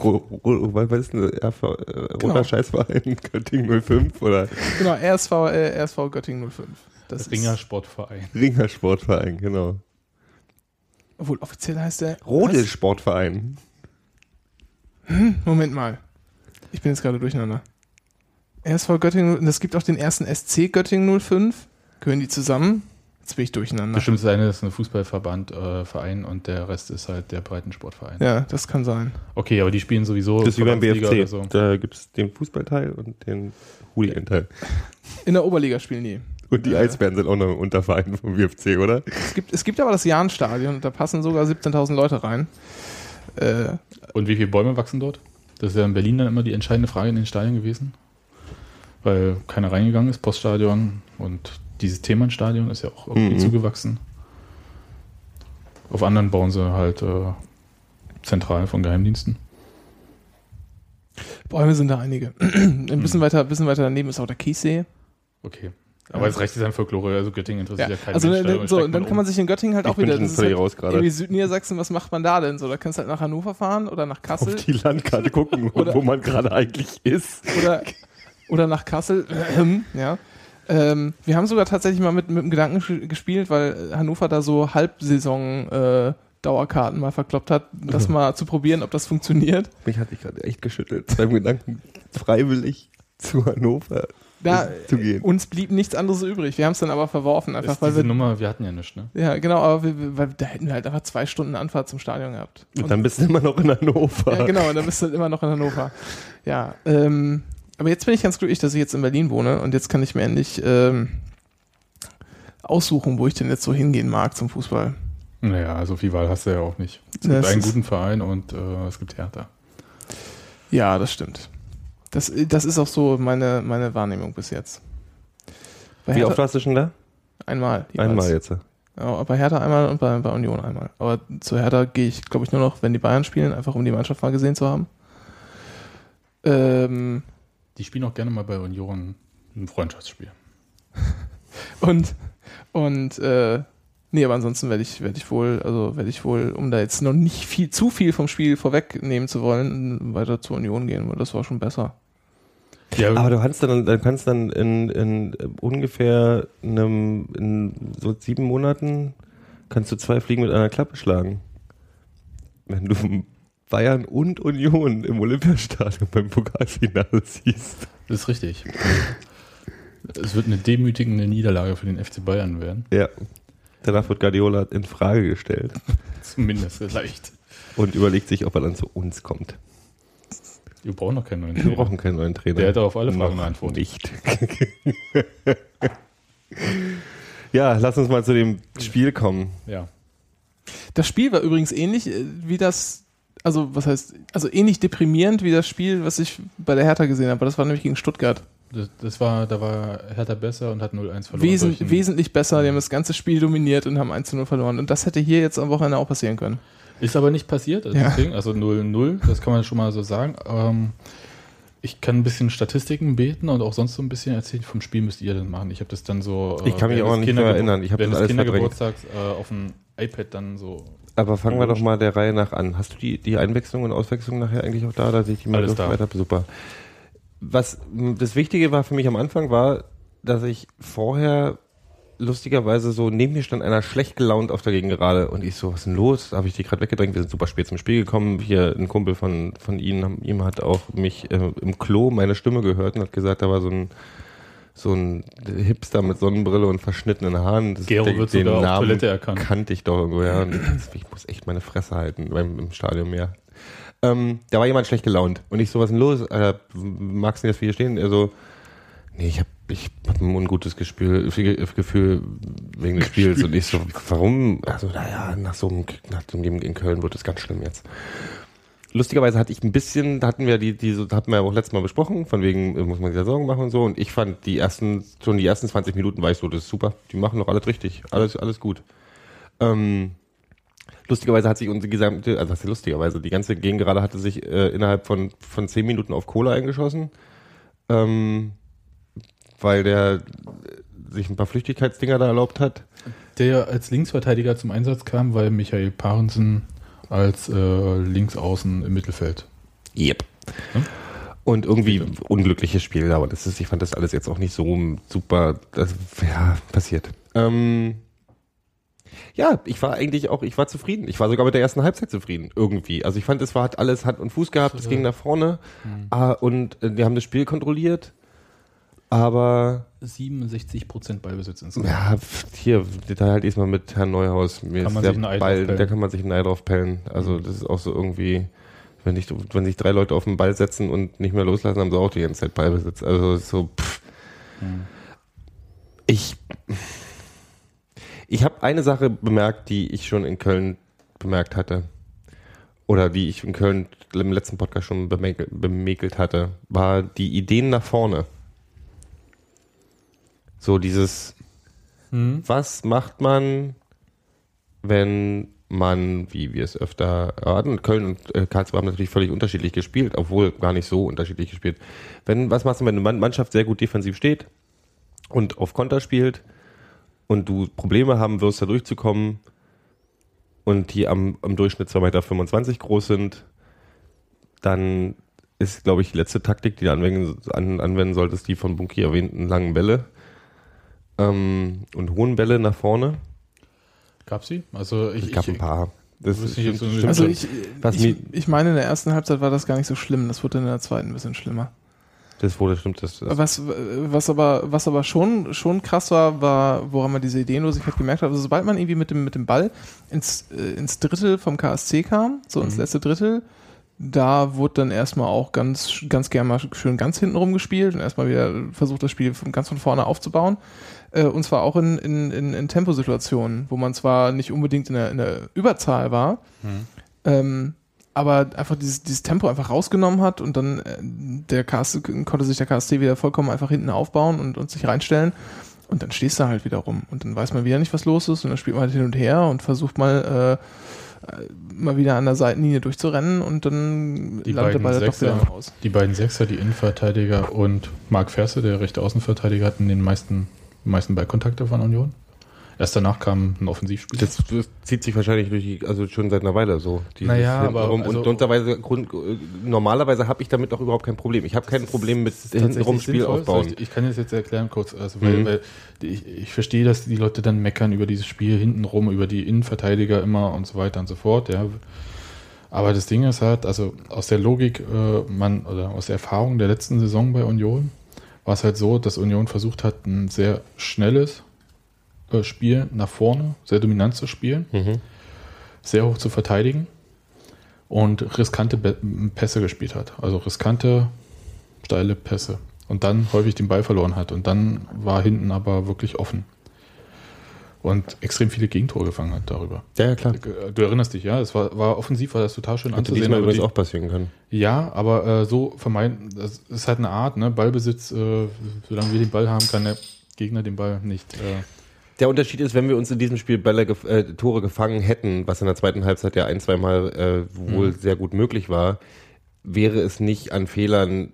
Was ist denn RV, äh, Roter
Genau.
Scheißverein Göttingen 05 oder
genau, RSV, äh, RSV Göttingen 05. Das
Ringer
ist,
Sportverein.
Ringer Sportverein, genau.
obwohl offiziell heißt der.
Rodel
Was?
Sportverein.
Moment mal. Ich bin jetzt gerade durcheinander. RSV Göttingen, und es gibt auch den ersten SC Göttingen 05. Gehören die zusammen? Jetzt bin ich durcheinander.
Bestimmt das eine ist ein Fußballverband, äh, Verein und der Rest ist halt der Breitensportverein.
Ja, das kann sein.
Okay, aber die spielen sowieso
Das ist wie beim BFC.
oder so.
Da gibt es den Fußballteil und den Hooligan-Teil.
In der Oberliga spielen die.
Und die. Eisbären sind auch noch im Unterverein vom BFC, oder?
Es gibt, es gibt aber das Jahnstadion und da passen sogar 17.000 Leute rein. Äh,
Und wie viele Bäume wachsen dort? Das ist ja in Berlin dann immer die entscheidende Frage in den Stadien gewesen. Weil keiner reingegangen ist, Poststadion und dieses Themenstadion ist ja auch irgendwie
Mhm.
zugewachsen. Auf anderen bauen sie halt äh, zentral von Geheimdiensten.
Bäume sind da einige. Ein bisschen, weiter, bisschen weiter daneben ist auch der Kiessee.
Okay. Aber es reicht jetzt an Folklore, also Göttingen interessiert
Ja.
ja, keinen
Also
Mensch,
ne,
da
so, und dann
man
kann man
um.
sich in Göttingen halt
Ich
auch wieder. Das ist halt
raus gerade.
irgendwie Südniedersachsen, was macht man da denn so? Da kannst du halt nach Hannover fahren oder nach Kassel
Auf die Landkarte gucken,
Oder-
wo man gerade eigentlich ist.
oder, oder nach Kassel. ja. Ähm, wir haben sogar tatsächlich mal mit, mit dem Gedanken gespielt, weil Hannover da so Halbsaison äh, Dauerkarten mal verkloppt hat, das mal zu probieren, ob das funktioniert.
Mich hatte ich gerade echt geschüttelt. Beim Gedanken, freiwillig zu Hannover
Da,
zu gehen.
uns blieb nichts anderes übrig. Wir haben es dann aber verworfen, einfach
Ist
weil
diese
wir.
Nummer, wir hatten ja nichts, ne?
Ja, genau, aber wir, weil da hätten wir halt einfach zwei Stunden Anfahrt zum Stadion gehabt.
Und dann bist du immer noch in Hannover.
Ja, genau, und dann bist du halt immer noch in Hannover. Ja, ähm, aber jetzt bin ich ganz glücklich, dass ich jetzt in Berlin wohne und jetzt kann ich mir endlich ähm, aussuchen, wo ich denn jetzt so hingehen mag zum Fußball.
Naja, so viel Wahl hast du ja auch nicht. Es gibt einen guten Verein und äh, es gibt Hertha.
Ja, das stimmt. Das, das ist auch so meine, meine Wahrnehmung bis jetzt. Bei
Wie
Hertha-
oft warst du schon da?
Einmal. jeweils.
Einmal jetzt.
Ja, bei Hertha einmal und bei, bei Union einmal. Aber zu Hertha gehe ich, glaube ich, nur noch, wenn die Bayern spielen, einfach um die Mannschaft mal gesehen zu haben. Ähm,
Die spielen auch gerne mal bei Union ein Freundschaftsspiel.
und und äh, nee, aber ansonsten werde ich, werde ich wohl, also werde ich wohl, um da jetzt noch nicht viel, zu viel vom Spiel vorwegnehmen zu wollen, weiter zur Union gehen, weil das war schon besser.
Ja,
Aber du kannst dann, dann kannst dann in, in ungefähr einem, in so sieben Monaten kannst du zwei Fliegen mit einer Klappe schlagen. Wenn du Bayern und Union im Olympiastadion beim Pokalfinale siehst.
das ist richtig. Es wird eine demütigende Niederlage für den FC Bayern werden.
Ja. Danach wird Guardiola in Frage gestellt
Zumindest vielleicht.
und überlegt sich, ob er dann zu uns kommt.
Wir brauchen noch keinen neuen
Wir
Trainer.
brauchen keinen neuen Trainer.
Der hätte auf alle Fragen Antwort.
Nicht. ja, lass uns mal zu dem Spiel kommen.
Ja.
Das Spiel war übrigens ähnlich äh, wie das, also was heißt, also ähnlich deprimierend wie das Spiel, was ich bei der Hertha gesehen habe. Das war nämlich gegen Stuttgart.
Das, das war, da war Hertha besser und hat 0-1 verloren.
Wesen, wesentlich besser, die haben das ganze Spiel dominiert und haben 1 0 verloren. Und das hätte hier jetzt am Wochenende auch passieren können.
Ist aber nicht passiert, also
Ja.
deswegen, also 0-0, das kann man schon mal so sagen. Ähm, ich kann ein bisschen Statistiken beten und auch sonst so ein bisschen erzählen. Vom Spiel müsst ihr dann machen. Ich habe das dann so.
Ich kann mich auch nicht mehr erinnern. Ich hab
während
das alles.
Kindergeburtstags äh, auf dem iPad dann so.
Aber fangen wir doch mal der Reihe nach an. Hast du die, die Einwechslung und Auswechslung nachher eigentlich auch da? Da sehe ich die mal
Alles da.
weiter. Super. Was das Wichtige war für mich am Anfang war, dass ich vorher lustigerweise so neben mir stand einer schlecht gelaunt auf der Gegengerade und ich so, was ist denn los? Da habe ich die gerade weggedrängt. Wir sind super spät zum Spiel gekommen. Hier ein Kumpel von, von Ihnen, ihm hat auch mich äh, im Klo meine Stimme gehört und hat gesagt, da war so ein so ein Hipster mit Sonnenbrille und verschnittenen Haaren. Das,
Gero wird sogar auf Toilette erkannt.
kannte ich doch irgendwo, ja. Ich, muss echt meine Fresse halten beim, im Stadion mehr. Ähm, da war jemand schlecht gelaunt. Und ich so, was ist denn los? Äh, magst du nicht, dass wir hier stehen? Er so, nee, ich habe ich hab ein ungutes Gefühl, Gefühl wegen des Spiels. Und ich so, warum? Also, naja, nach so einem, nach dem Leben in Köln wird es ganz schlimm jetzt. Lustigerweise hatte ich ein bisschen, da hatten wir die, die, hatten wir auch letztes Mal besprochen, von wegen, äh, muss man sich da Sorgen machen und so. Und ich fand die ersten, schon die ersten 20 Minuten war ich so, das ist super. Die machen doch alles richtig. Alles, alles gut. Ähm, lustigerweise hat sich unsere gesamte, also was ist lustigerweise, die ganze Gegengerade hatte sich äh, innerhalb von, von 10 Minuten auf Cola eingeschossen. Ähm, weil der äh, sich ein paar Flüchtigkeitsdinger da erlaubt hat.
Der als Linksverteidiger zum Einsatz kam, weil Michael Parensen als äh, Linksaußen im Mittelfeld.
Yep.
Hm?
Und irgendwie unglückliches Spiel, aber das ist, ich fand das alles jetzt auch nicht so super, das, ja, passiert. Ähm, ja, ich war eigentlich auch, ich war zufrieden. Ich war sogar mit der ersten Halbzeit zufrieden, irgendwie. Also ich fand, es war, hat alles Hand und Fuß gehabt, es ging nach vorne ah, und äh, wir haben das Spiel kontrolliert, aber
67% Ballbesitz insgesamt.
ja, hier, Detail halt diesmal mit Herrn Neuhaus. Mir
Kann man sich ein Ei
Ball,
draufpellen.
da kann man sich ein Ei drauf pellen. Also das ist auch so irgendwie, wenn, ich, wenn sich drei Leute auf den Ball setzen und nicht mehr loslassen, haben sie auch die ganze Zeit Ballbesitz. Also so, pff. Ich, ich habe eine Sache bemerkt, die ich schon in Köln bemerkt hatte. Oder die ich in Köln im letzten Podcast schon bemäkelt, bemäkelt hatte, war die Ideen nach vorne. So dieses,
Hm?
was macht man, wenn man, wie wir es öfter hatten, Köln und äh, Karlsruhe haben natürlich völlig unterschiedlich gespielt, obwohl gar nicht so unterschiedlich gespielt. Wenn, was machst du, wenn eine Mann- Mannschaft sehr gut defensiv steht und auf Konter spielt und du Probleme haben wirst, da durchzukommen und die am, am Durchschnitt 2,25 Meter groß sind, dann ist, glaube ich, die letzte Taktik, die du anwenden, an, anwenden solltest, die von Bunky erwähnten langen Bälle ähm, und hohen Bälle nach vorne.
Gab sie? Also ich,
Es gab
ich,
ein paar. Das
nicht so-
stimmt
Also ich, ich, ich meine, in der ersten Halbzeit war das gar nicht so schlimm. Das wurde in der zweiten ein bisschen schlimmer.
das wurde, stimmt. Das, das,
Was, was aber, was aber schon, schon krass war, war, woran man diese Ideenlosigkeit gemerkt hat. Also sobald man irgendwie mit dem, mit dem Ball ins, äh, ins Drittel vom KSC kam, so ins letzte Drittel, da wurde dann erstmal auch ganz, ganz gerne mal schön ganz hinten rumgespielt und erstmal wieder versucht, das Spiel von, ganz von vorne aufzubauen. Äh, und zwar auch in, in, in, in Temposituationen, wo man zwar nicht unbedingt in der, in der Überzahl war, ähm, aber einfach dieses, dieses Tempo einfach rausgenommen hat und dann äh, der KSC, konnte sich der KSC wieder vollkommen einfach hinten aufbauen und, und sich reinstellen. Und dann stehst du halt wieder rum. Und dann weiß man wieder nicht, was los ist. Und dann spielt man halt hin und her und versucht mal, äh, mal wieder an der Seitenlinie durchzurennen und dann
Die
landet Ball doch wieder Haus.
die beiden Sechser, die Innenverteidiger und Marc Ferse, der rechte Außenverteidiger, hatten den meisten, meisten Ballkontakte von Union. Erst danach kam ein Offensivspieler.
das, das zieht sich wahrscheinlich durch die, also schon seit einer Weile so.
Naja, aber also-
und unterweise, Grund, äh, normalerweise habe ich damit auch überhaupt kein Problem. Ich habe kein Problem mit hintenrum Spiel
sinnvoll.
aufbauen.
Soll Ich, ich kann das jetzt erklären kurz, also weil,
Mhm.
weil ich, ich verstehe, dass die Leute dann meckern über dieses Spiel hintenrum, über die Innenverteidiger immer und so weiter und so fort, ja. Aber das Ding ist halt, also aus der Logik, äh, man, oder aus der Erfahrung der letzten Saison bei Union, war es halt so, dass Union versucht hat, ein sehr schnelles Spiel nach vorne, sehr dominant zu spielen,
Mhm.
sehr hoch zu verteidigen und riskante Pässe gespielt hat. Also riskante, steile Pässe. Und dann häufig den Ball verloren hat. Und dann war hinten aber wirklich offen. Und extrem viele Gegentore gefangen hat darüber.
Ja, ja, klar.
Du erinnerst dich, ja, es war, war offensiv, war das total schön
Hätte
anzusehen. aber
übrigens auch passieren können.
ja, aber äh, so vermeiden, das ist halt eine Art, ne? Ballbesitz, äh, solange wir den Ball haben, kann der Gegner den Ball nicht. Äh,
Der Unterschied ist, wenn wir uns in diesem Spiel Bälle, äh, Tore gefangen hätten, was in der zweiten Halbzeit ja ein, zweimal äh, wohl sehr gut möglich war, wäre es nicht an Fehlern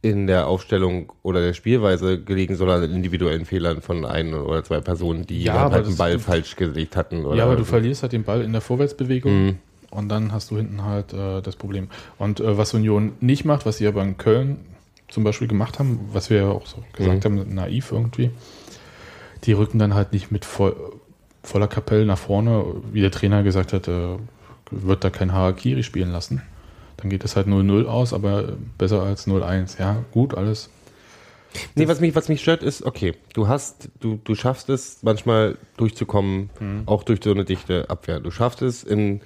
in der Aufstellung oder der Spielweise gelegen, sondern an individuellen Fehlern von ein oder zwei Personen, die
Ja,
halt den Ball falsch gelegt hatten.
Ja, aber du verlierst halt den Ball in der Vorwärtsbewegung
Mhm.
und dann hast du hinten halt äh, das Problem. Und äh, was Union nicht macht, was sie aber in Köln zum Beispiel gemacht haben, was wir ja auch so gesagt haben, naiv irgendwie, die rücken dann halt nicht mit voll, voller Kapelle nach vorne, wie der Trainer gesagt hat, äh, wird da kein Harakiri spielen lassen. Dann geht es halt 0-0 aus, aber besser als 0-1. Ja, gut, alles.
Nee, was mich, was mich stört, ist, okay, du hast, du, du schaffst es manchmal durchzukommen,
Mhm.
auch durch so eine dichte Abwehr. Du schaffst es, in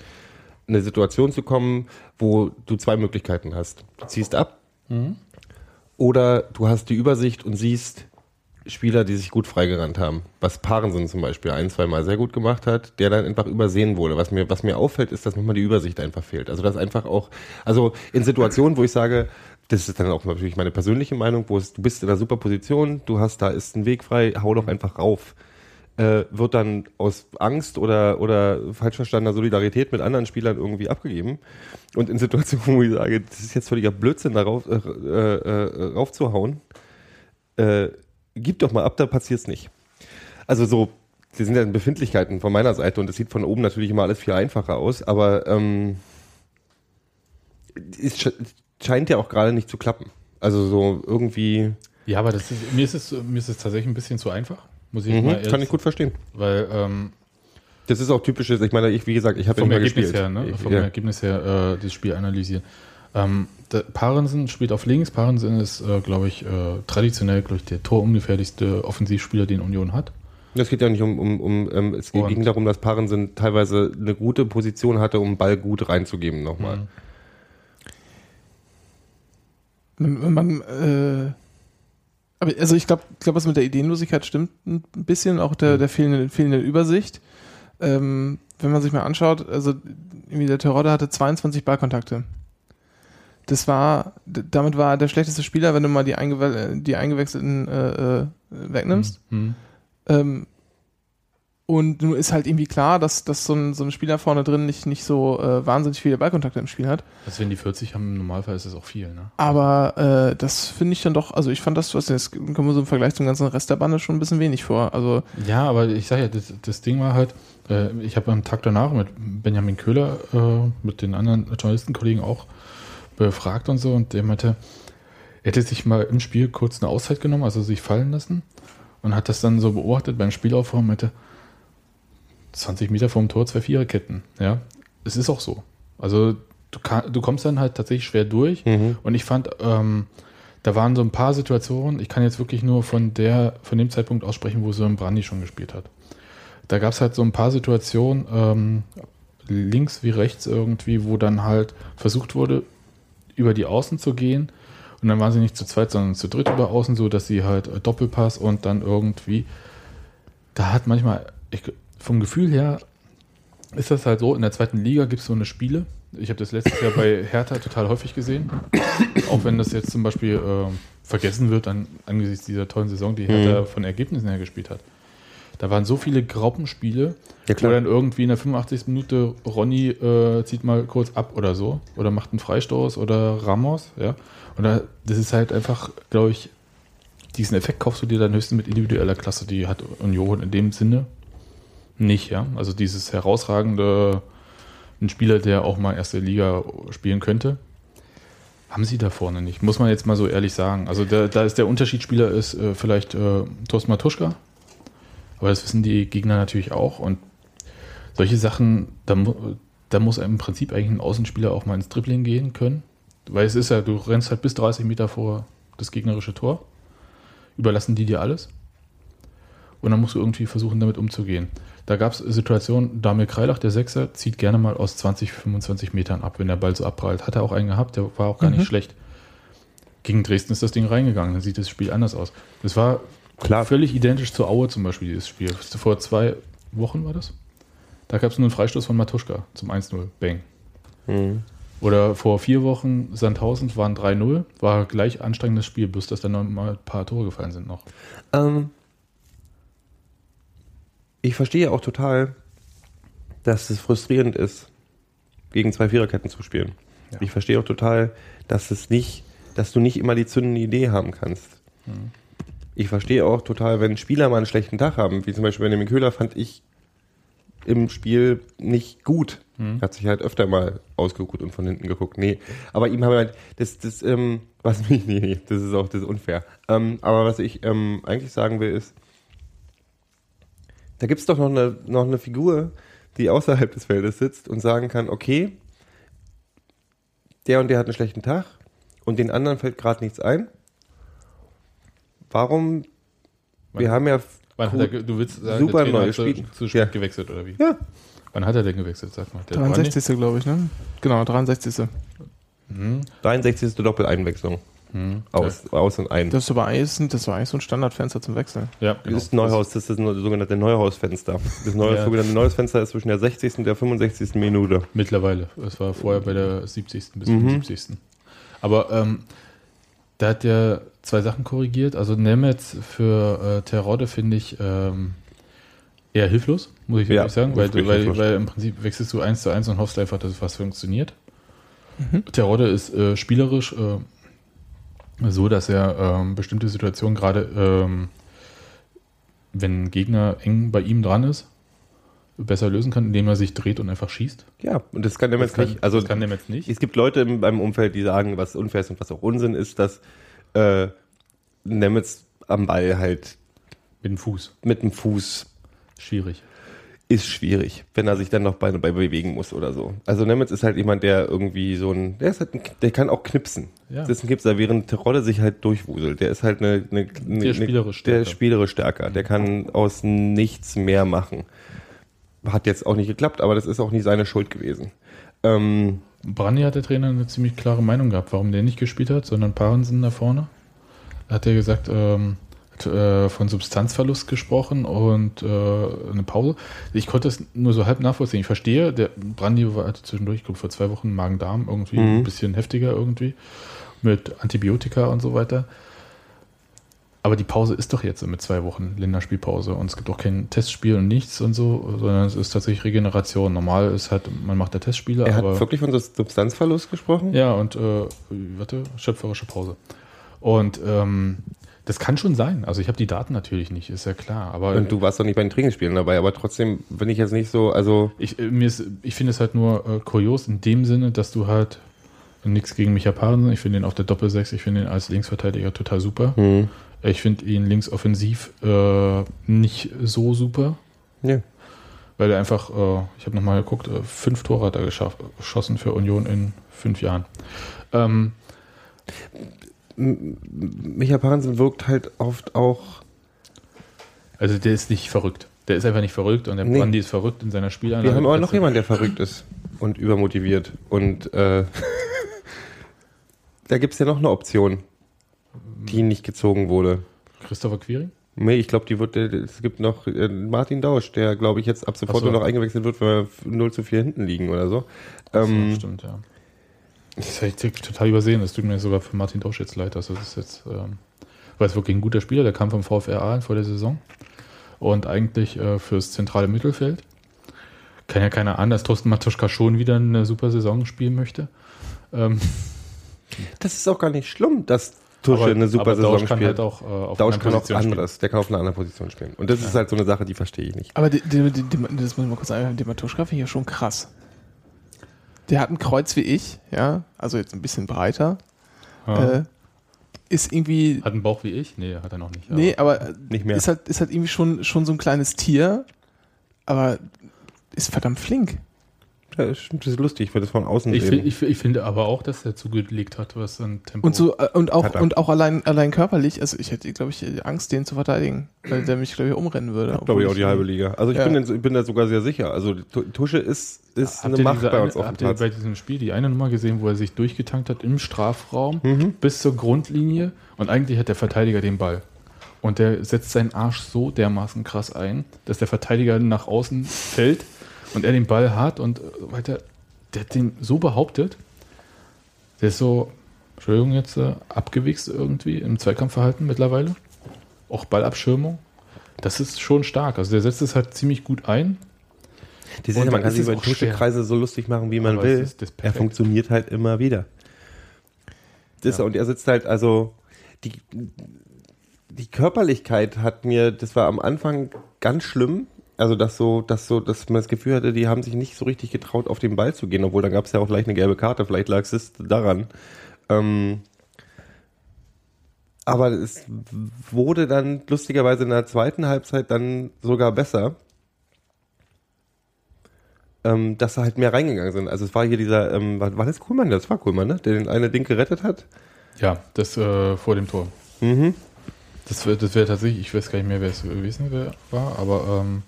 eine Situation zu kommen, wo du zwei Möglichkeiten hast. Du ziehst ab
Mhm.
oder du hast die Übersicht und siehst Spieler, die sich gut freigerannt haben. Was Parensen zum Beispiel ein, zwei Mal sehr gut gemacht hat, der dann einfach übersehen wurde. Was mir, was mir auffällt, ist, dass manchmal die Übersicht einfach fehlt. Also das einfach auch, also in Situationen, wo ich sage, das ist dann auch natürlich meine persönliche Meinung, wo es, du bist in einer super Position, du hast, da ist ein Weg frei, hau doch einfach rauf. Äh, wird dann aus Angst oder, oder falsch verstandener Solidarität mit anderen Spielern irgendwie abgegeben. Und in Situationen, wo ich sage, das ist jetzt völliger Blödsinn, darauf äh, äh, äh, raufzuhauen, äh, gib doch mal ab, da passiert's nicht. Also so, das sind ja Befindlichkeiten von meiner Seite und es sieht von oben natürlich immer alles viel einfacher aus, aber ähm, es sche- scheint ja auch gerade nicht zu klappen. Also so irgendwie,
Ja, aber das ist, mir, ist es, mir ist es tatsächlich ein bisschen zu einfach, muss ich
mhm,
mal ehrlich
kann ich gut verstehen.
Weil ähm,
Das ist auch typisches, ich meine, ich, wie gesagt, ich habe
vom
immer
Ergebnis
gespielt.
her, ne?
Ich,
Vom
ja.
Ergebnis her äh, das Spiel analysieren. Ähm, der Parensen spielt auf links. Parensen ist, äh, glaube ich, äh, traditionell, glaube ich, der torungefährlichste Offensivspieler, den Union hat.
Das geht ja nicht um, um, um ähm, es ging
Und-
darum, dass Parensen teilweise eine gute Position hatte, um den Ball gut reinzugeben nochmal.
Mhm.
Man, äh, aber also ich glaube, glaub, was mit der Ideenlosigkeit stimmt ein bisschen, auch der, der fehlende, fehlende Übersicht. Ähm, wenn man sich mal anschaut, also irgendwie der Terodde hatte 22 Ballkontakte. Das war, damit war er der schlechteste Spieler, wenn du mal die, eingewe die eingewechselten äh, äh, wegnimmst.
Mhm.
Ähm, und nun ist halt irgendwie klar, dass, dass so, ein, so ein Spieler vorne drin nicht, nicht so äh, wahnsinnig viele Ballkontakte im Spiel hat.
Also wenn die 40 haben, im Normalfall ist das auch viel, ne?
Aber äh, das finde ich dann doch, also ich fand das, was jetzt kommen wir so im Vergleich zum ganzen Rest der Bande schon ein bisschen wenig vor. Also
Ja, aber ich sage ja, das, das Ding war halt, äh, ich habe am Tag danach mit Benjamin Köhler, äh, mit den anderen Journalistenkollegen auch befragt und so und der meinte, er hätte sich mal im Spiel kurz eine Auszeit genommen, also sich fallen lassen und hat das dann so beobachtet beim Spielaufbau und meinte, 20 Meter vom Tor, zwei Viererketten, ja. Es ist auch so. Also du, kann, du kommst dann halt tatsächlich schwer durch
Mhm.
und ich fand, ähm, da waren so ein paar Situationen, ich kann jetzt wirklich nur von der, von dem Zeitpunkt aussprechen, wo so ein Brandi schon gespielt hat. Da gab es halt so ein paar Situationen, ähm, links wie rechts irgendwie, wo dann halt versucht wurde, über die Außen zu gehen. Und dann waren sie nicht zu zweit, sondern zu dritt über Außen, so dass sie halt äh, Doppelpass und dann irgendwie, da hat manchmal, ich, vom Gefühl her, ist das halt so, in der zweiten Liga gibt es so eine Spiele. Ich habe das letztes Jahr bei Hertha total häufig gesehen. Auch wenn das jetzt zum Beispiel äh, vergessen wird an, angesichts dieser tollen Saison, die Hertha von Ergebnissen her gespielt hat. Da waren so viele Graupenspiele,
Ja,
wo dann irgendwie in der 85. Minute Ronny äh, zieht mal kurz ab oder so. Oder macht einen Freistoß oder Ramos, ja. Und da, das ist halt einfach, glaube ich, diesen Effekt kaufst du dir dann höchstens mit individueller Klasse. Die hat Union in dem Sinne nicht, ja. Also dieses herausragende, ein Spieler, der auch mal erste Liga spielen könnte, haben sie da vorne nicht. Muss man jetzt mal so ehrlich sagen. Also da, da ist der Unterschiedsspieler ist äh, vielleicht äh, Thorsten Matuschka, aber das wissen die Gegner natürlich auch. Und solche Sachen, da, da muss im Prinzip eigentlich ein Außenspieler auch mal ins Dribbling gehen können. Weil es ist ja, du rennst halt bis 30 Meter vor das gegnerische Tor, überlassen die dir alles. Und dann musst du irgendwie versuchen, damit umzugehen. Da gab es Situationen, Damir Kreilach, der Sechser, zieht gerne mal aus 20, 25 Metern ab, wenn der Ball so abprallt. Hat er auch einen gehabt, der war auch gar
Mhm.
nicht schlecht. Gegen Dresden ist das Ding reingegangen, dann sieht das Spiel anders aus. Das war
Klar.
völlig identisch zu Aue zum Beispiel, dieses Spiel. Vor zwei Wochen war das. Da gab es nur einen Freistoß von Matuschka zum 1-0. Bang.
Mhm.
Oder vor vier Wochen Sandhausen waren 3-0, war gleich anstrengendes Spiel, bloß dass da noch mal ein paar Tore gefallen sind noch.
Ähm, ich verstehe auch total, dass es frustrierend ist, gegen zwei Viererketten zu spielen.
Ja.
Ich verstehe auch total, dass es nicht, dass du nicht immer die zündende Idee haben kannst.
Mhm.
Ich verstehe auch total, wenn Spieler mal einen schlechten Tag haben, wie zum Beispiel Benjamin Köhler fand ich im Spiel nicht gut.
Mhm.
Hat sich halt öfter mal ausgeguckt und von hinten geguckt. Nee, aber ihm haben wir halt, das, das, ähm, was mich, nee, nee, das ist auch, das ist unfair. Ähm, aber was ich ähm, eigentlich sagen will, ist, da gibt es doch noch eine, noch eine Figur, die außerhalb des Feldes sitzt und sagen kann, okay, der und der hat einen schlechten Tag und den anderen fällt gerade nichts ein. Warum? Wir
Wann-
haben ja
Wann hat er, du willst sagen,
Super
der
neue
hat zu, zu spät
Ja.
gewechselt oder wie?
Ja.
Wann hat er denn gewechselt, sag mal? Der
63. glaube ich, ne? Genau, 63.
Ronny? Mhm.
63. Doppeleinwechslung.
Mhm.
Aus, aus und ein.
Das ist aber eigentlich, das war eigentlich so ein Standardfenster zum Wechseln.
Ja,
Das
genau.
ist Neuhaus, das ist das sogenannte Neuhausfenster. Das neue,
Ja.
sogenannte Neuhausfenster ist zwischen der 60. und der 65. Minute.
Mittlerweile. Es war vorher bei der 70. bis
Mhm.
75. Aber ähm, da hat er zwei Sachen korrigiert. Also Nemetz für äh, Terodde finde ich ähm, eher hilflos, muss ich
Ja,
sagen, weil, weil, weil im Prinzip wechselst du eins zu eins und hoffst einfach, dass was funktioniert. Terodde ist äh, spielerisch äh, so, dass er ähm, bestimmte Situationen gerade, ähm, wenn ein Gegner eng bei ihm dran ist, besser lösen kann, indem er sich dreht und einfach schießt.
Ja, und das kann der
Das
jetzt
kann,
nicht. Also
das kann der jetzt nicht.
es gibt Leute in meinem Umfeld, die sagen, was unfair ist und was auch Unsinn ist, dass äh, Nemetz am Ball halt
Mit dem Fuß.
mit dem Fuß
Schwierig.
ist schwierig, wenn er sich dann noch bei, bei bewegen muss oder so. Also Nemetz ist halt jemand, der irgendwie so ein, der ist halt ein, der kann auch knipsen.
Ja.
Das ist ein Knipser, während Terodde sich halt durchwuselt. Der ist halt eine, eine, eine
Der spielerisch
der
stärker.
ist spielerisch stärker. Der kann aus nichts mehr machen. Hat jetzt auch nicht geklappt, aber das ist auch nicht seine Schuld gewesen. Ähm,
Brandy hat der Trainer eine ziemlich klare Meinung gehabt, warum der nicht gespielt hat, sondern Parensen da vorne. Da hat er gesagt, ähm, hat, äh, von Substanzverlust gesprochen und äh, eine Pause. Ich konnte es nur so halb nachvollziehen. Ich verstehe, der Brandy war hatte zwischendurch, ich glaube vor zwei Wochen Magen-Darm irgendwie,
Mhm.
ein bisschen heftiger irgendwie, mit Antibiotika und so weiter. Aber die Pause ist doch jetzt mit zwei Wochen Länderspielpause und es gibt auch kein Testspiel und nichts und so, sondern es ist tatsächlich Regeneration. Normal ist halt, man macht da Testspiele,
er hat wirklich von Sub- Substanzverlust gesprochen?
ja, und äh, warte, schöpferische Pause. Und ähm, das kann schon sein. Also ich habe die Daten natürlich nicht, ist ja klar. Aber
Und du warst doch nicht bei den Trainingsspielen dabei, aber trotzdem bin ich jetzt nicht so, also
ich, äh, mir ist, ich finde es halt nur äh, kurios in dem Sinne, dass du halt nichts gegen Micha Parensen. Ich finde ihn auf der Doppelsechs, ich finde ihn als Linksverteidiger total super.
hm,
Ich finde ihn linksoffensiv äh, nicht so super,
ja.
weil er einfach, äh, ich habe nochmal geguckt, äh, fünf Tore hat er geschafft, geschossen für Union in fünf Jahren. Ähm,
Micha Parensen wirkt halt oft auch,
Also der ist nicht verrückt. Der ist einfach nicht verrückt und der
Nee.
Brandy ist verrückt in seiner Spielanlage.
wir haben aber noch
Also,
jemanden, der verrückt ist und übermotiviert und äh, da gibt es ja noch eine Option, die nicht gezogen wurde.
Christopher Quiring?
Nee, ich glaube, die wird, äh, es gibt noch äh, Martin Dausch, der, glaube ich, jetzt ab sofort
so.
nur noch eingewechselt wird, wenn wir 0 zu 4 hinten liegen oder so.
Ähm, stimmt, ja. Das habe ich total übersehen. Das tut mir sogar für Martin Dausch jetzt leid. Also das ist jetzt, ähm, weil es wirklich ein guter Spieler, der kam vom VfR Aalen vor der Saison und eigentlich äh, fürs zentrale Mittelfeld. Kann ja keiner an, dass Thorsten Matuschka schon wieder eine super Saison spielen möchte. Ähm,
das ist auch gar nicht schlimm, dass Tusche
aber-
eine super
aber
Saison
Dausch kann
spielt.
halt auch äh, auf
Dausch kann auch
Position spielen.
anderes, der kann auf einer anderen Position spielen. Und das ist halt so eine Sache, die verstehe ich nicht.
Aber die, die, die, die, das muss ich mal kurz sagen, der Matuschka finde ich ja schon krass. Der hat ein Kreuz wie ich, ja, also jetzt ein bisschen breiter.
Ja.
Äh, ist irgendwie,
Hat einen Bauch wie ich? Nee, hat er noch nicht.
nee, aber
Nicht mehr.
ist halt, ist halt irgendwie schon, schon so ein kleines Tier, aber ist verdammt flink.
Ja, stimmt, das ist lustig, weil das von außen
Ich,
sehen.
find, ich, ich finde aber auch, dass er zugelegt hat, was an Tempo.
Und so äh, und auch
Hat
und auch allein allein körperlich, also ich hätte glaube ich Angst den zu verteidigen, weil der mich glaube ich umrennen würde.
glaube ich auch die halbe Liga. Also ich
Ja.
bin, ich bin da sogar sehr sicher. Also Tu- Tusche ist, ist
Habt
eine Macht
diese
bei uns auf dem
habt ihr
Platz.
bei diesem Spiel die eine Nummer gesehen, wo er sich durchgetankt hat im Strafraum
Mhm.
bis zur Grundlinie und eigentlich hat der Verteidiger den Ball. Und der setzt seinen Arsch so dermaßen krass ein, dass der Verteidiger nach außen fällt und er den Ball hat und äh, weiter. Der hat den so behauptet, der ist so, Entschuldigung jetzt, äh, abgewichst irgendwie im Zweikampfverhalten mittlerweile. Auch Ballabschirmung. Das ist schon stark. Also der setzt es halt ziemlich gut ein.
Das ist ja, man kann sich über. Tuschekreise so lustig machen, wie man
Aber
will.
ist
er funktioniert halt immer wieder. Das
Ja.
Und er sitzt halt, also die, die Körperlichkeit hat mir, das war am Anfang ganz schlimm. Also, dass so, dass so, dass man das Gefühl hatte, die haben sich nicht so richtig getraut, auf den Ball zu gehen, obwohl da gab es ja auch gleich eine gelbe Karte, vielleicht lag es daran. Ähm, aber es wurde dann lustigerweise in der zweiten Halbzeit dann sogar besser ähm, dass sie halt mehr reingegangen sind. Also es war hier dieser, ähm, war, war das Kuhlmann? Das war Kuhlmann, ne? Der den eine Ding gerettet hat.
Ja, das äh, vor dem Tor.
Mhm.
Das wäre das wär tatsächlich, ich weiß gar nicht mehr, wer es gewesen wär- war, aber ähm,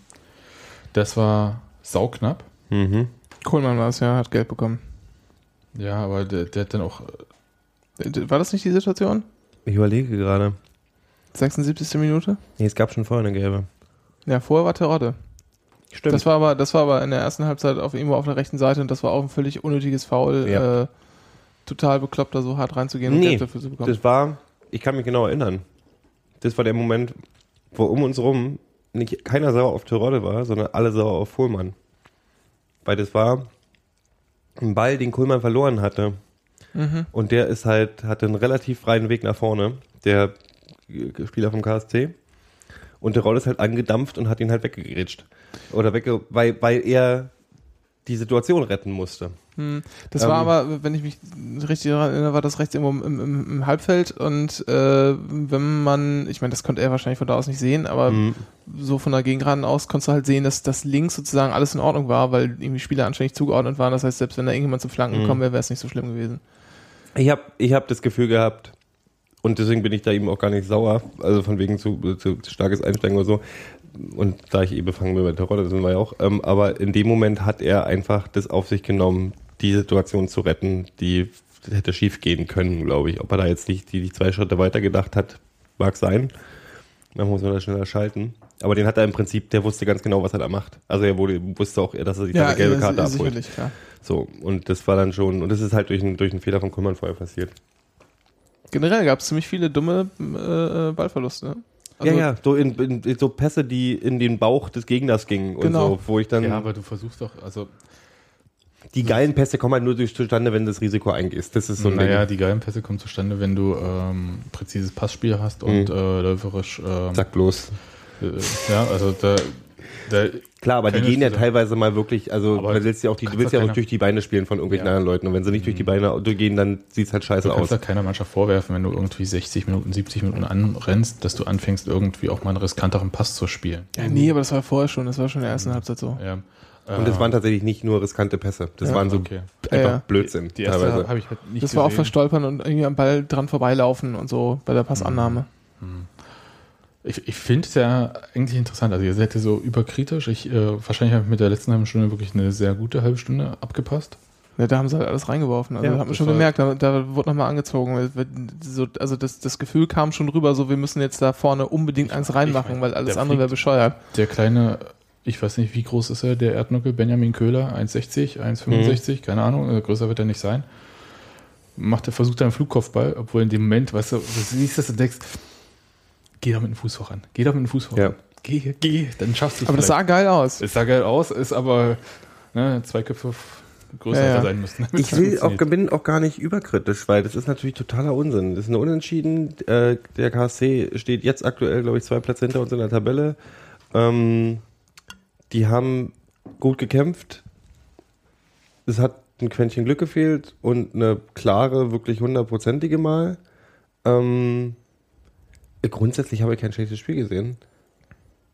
das war sauknapp.
Mhm.
Kohlmann war es ja, hat Geld bekommen.
Ja, aber der, der hat dann auch,
Äh, War das nicht die Situation?
Ich überlege gerade.
76. Minute?
Nee, es gab schon vorher eine gelbe.
Ja, vorher war Terodde.
Stimmt.
Das war aber, das war aber in der ersten Halbzeit auf irgendwo auf der rechten Seite und das war auch ein völlig unnötiges Foul.
Ja.
Äh, total bekloppt, da so hart reinzugehen und
nee,
Geld dafür zu bekommen.
das war, ich kann mich genau erinnern. Das war der Moment, wo um uns rum nicht keiner sauer auf Terodde war, sondern alle sauer auf Kohlmann. Weil das war ein Ball, den Kohlmann verloren hatte.
Mhm.
Und der ist halt, hatte einen relativ freien Weg nach vorne, der Spieler vom KSC. Und der Roll ist halt angedampft und hat ihn halt weggegrätscht. Oder wegge weil, weil er die Situation retten musste.
Hm. Das
Ähm,
war aber, wenn ich mich richtig daran erinnere, war das rechts irgendwo im, im, im Halbfeld und äh, wenn man, ich meine, das konnte er wahrscheinlich von da aus nicht sehen, aber
Mhm.
so von der Gegengraden aus konntest du halt sehen, dass das links sozusagen alles in Ordnung war, weil irgendwie Spieler anständig zugeordnet waren. Das heißt, selbst wenn da irgendjemand zum Flanken
Mhm.
gekommen wäre, wäre es nicht so schlimm gewesen.
Ich habe ich hab das Gefühl gehabt, und deswegen bin ich da eben auch gar nicht sauer, also von wegen zu, zu, zu starkes Einsteigen oder so. Und da ich eh befangen bin bei Terror, das sind wir ja auch. Ähm, aber in dem Moment hat er einfach das auf sich genommen, die Situation zu retten, die hätte schief gehen können, glaube ich. Ob er da jetzt nicht die, die zwei Schritte weiter gedacht hat, mag sein. Dann muss man das schneller schalten. Aber den hat er im Prinzip, der wusste ganz genau, was er da macht. Also er wurde, wusste auch, dass er sich da eine gelbe Karte abholt.
sicherlich, klar.
So, und das war dann schon, und das ist halt durch, einen- durch einen Fehler von Kummern vorher passiert.
Generell gab es ziemlich viele dumme äh, äh, Ballverluste. Also,
ja, ja, so, in, in, so Pässe, die in den Bauch des Gegners gingen und
Genau.
so, wo ich dann,
ja, aber du versuchst doch, also,
die geilen Pässe kommen halt nur durch zustande, wenn du das Risiko eingehst. Das ist so
naja,
Ding.
die geilen Pässe kommen zustande, wenn du ähm, präzises Passspiel hast und
Mhm.
äh, läuferisch, ähm,
Sag bloß.
äh, ja, also da, da
Klar, aber die gehen ja teilweise mal wirklich, also
Aber
du willst ja auch, die, du
kannst
willst ja auch durch die Beine spielen von irgendwelchen
Ja.
anderen Leuten. Und wenn sie nicht durch die Beine gehen, dann sieht's halt scheiße
Du kannst
aus.
da keiner Mannschaft vorwerfen, wenn du irgendwie 60 Minuten, 70 Minuten anrennst, dass du anfängst, irgendwie auch mal einen riskanteren Pass zu spielen.
ja, nee, aber das war vorher schon, das war schon in der ersten Halbzeit so.
Ja.
Und das waren tatsächlich nicht nur riskante Pässe. Das
Ja.
waren so
okay.
einfach
Ja, ja.
Blödsinn.
Die erste
teilweise.
habe ich halt nicht
Das war auch
gesehen.
verstolpern und irgendwie am Ball dran vorbeilaufen und so bei der Passannahme.
Ich, ich finde es ja eigentlich interessant. Also ihr seid ja so überkritisch. Ich, äh, wahrscheinlich habe ich mit der letzten halben Stunde wirklich eine sehr gute halbe Stunde abgepasst.
Ja, da haben sie halt alles reingeworfen. Also
Ja,
hat man
das
schon gemerkt, da, da wurde nochmal angezogen. So, also das, das Gefühl kam schon rüber, so wir müssen jetzt da vorne unbedingt eins reinmachen,
ich-
weil alles
der
andere wäre bescheuert.
Der kleine, ich weiß nicht, wie groß ist er, der Erdnuckel, Benjamin Köhler, 1,60, 1,65, keine Ahnung, äh, größer wird er nicht sein. Macht er, versucht er einen Flugkopfball, obwohl in dem Moment, weißt du, du siehst das und denkst, geh da mit dem Fuß voran, geh da mit dem Fuß voran.
Ja.
Geh, geh, dann schaffst du es
Aber das sah
vielleicht.
geil aus.
Es sah geil aus, ist aber ne, zwei Köpfe größer
Ja, ja.
sein müssen.
Ich will auch, bin auch gar nicht überkritisch, weil das ist natürlich totaler Unsinn. Das ist eine Unentschieden. Äh, der KSC steht jetzt aktuell, glaube ich, zwei Plätze hinter uns in der Tabelle. Ähm, die haben gut gekämpft. Es hat ein Quäntchen Glück gefehlt und eine klare, wirklich hundertprozentige Mal. Ähm, grundsätzlich habe ich kein schlechtes Spiel gesehen.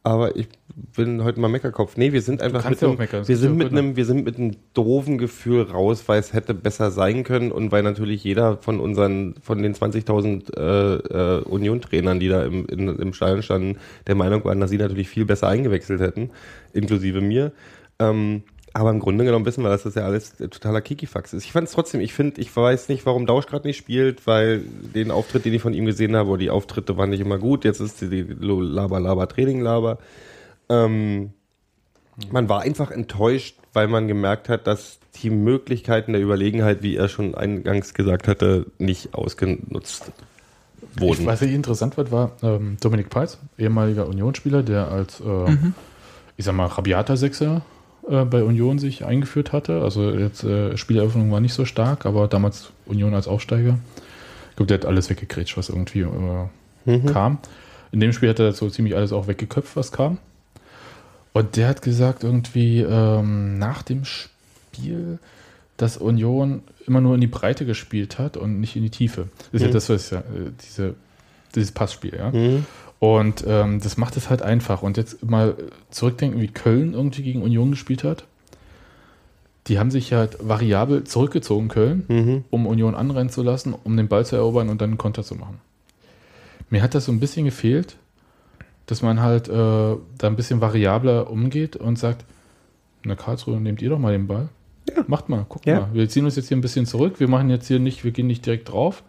aber ich bin heute mal Meckerkopf. Nee, wir sind einfach mit
ja
einem,
meckern,
wir sind mit
gut, ne?
einem, wir sind mit einem doofen Gefühl raus, weil es hätte besser sein können und weil natürlich jeder von unseren, von den 20.000 äh, äh, Union-Trainern, die da im, in, im Stadion standen, der Meinung waren, dass sie natürlich viel besser eingewechselt hätten, inklusive mir. Ähm, aber im Grunde genommen wissen wir, dass das ja alles totaler Kikifax ist. Ich fand es trotzdem, ich finde, ich weiß nicht, warum Dausch gerade nicht spielt, weil den Auftritt, den ich von ihm gesehen habe, oder die Auftritte waren nicht immer gut. Jetzt ist die, die Laber, Laber, Training, Laber. Ähm, man war einfach enttäuscht, weil man gemerkt hat, dass die Möglichkeiten der Überlegenheit, wie er schon eingangs gesagt hatte, nicht ausgenutzt wurden.
Ich, was ich interessant wird, war ähm, Dominik Peitz, ehemaliger Unionsspieler, der als, äh,
Mhm.
ich sag mal, rabiater Sechser äh, bei Union sich eingeführt hatte. Also jetzt äh, Spieleröffnung war nicht so stark, aber damals Union als Aufsteiger. Ich glaube, der hat alles weggekrätscht, was irgendwie äh,
Mhm.
kam. In dem Spiel hat er so ziemlich alles auch weggeköpft, was kam. Und der hat gesagt, irgendwie ähm, nach dem Spiel, dass Union immer nur in die Breite gespielt hat und nicht in die Tiefe. Das ist ja
Mhm.
das, was ja, äh, diese, dieses Passspiel, ja.
Mhm.
Und ähm, das macht es halt einfach. Und jetzt mal zurückdenken, wie Köln irgendwie gegen Union gespielt hat. Die haben sich halt variabel zurückgezogen, Köln,
Mhm.
um Union anrennen zu lassen, um den Ball zu erobern und dann einen Konter zu machen. Mir hat das so ein bisschen gefehlt, dass man halt äh, da ein bisschen variabler umgeht und sagt, na Karlsruhe, nehmt ihr doch mal den Ball. Macht mal, guckt
Ja.
mal. Wir ziehen uns jetzt hier ein bisschen zurück, wir machen jetzt hier nicht, wir gehen nicht direkt drauf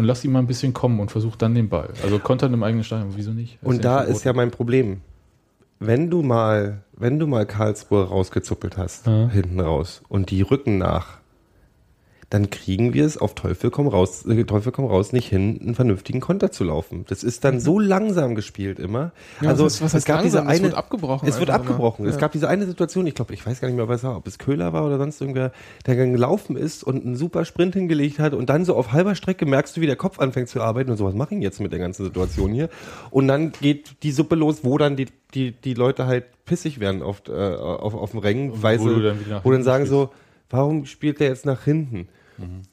und lasst ihn mal ein bisschen kommen und versucht dann den Ball. Also kontern im eigenen Stadion, wieso nicht? Das
Und da
nicht
ist ja mein Problem. Wenn du mal, wenn du mal Karlsruhe rausgezuppelt hast,
Ja.
hinten raus, und die rücken nach, dann kriegen wir es auf Teufel komm raus, äh, Teufel komm raus nicht hin, einen vernünftigen Konter zu laufen. Das ist dann so langsam gespielt immer.
Ja,
also
was, was
es gab diese
langsam? Es
eine,
wird abgebrochen.
es wird abgebrochen. Es
Ja.
gab diese eine Situation, ich glaube, ich weiß gar nicht mehr, was war, ob es Köhler war oder sonst irgendwer, der gelaufen ist und einen super Sprint hingelegt hat und dann so auf halber Strecke merkst du, wie der Kopf anfängt zu arbeiten und so, was mache ich jetzt mit der ganzen Situation hier? Und dann geht die Suppe los, wo dann die, die, die Leute halt pissig werden auf, äh, auf, auf dem Rängen, weil
wo
sie,
dann
wo dann sagen so, warum spielt der jetzt nach hinten?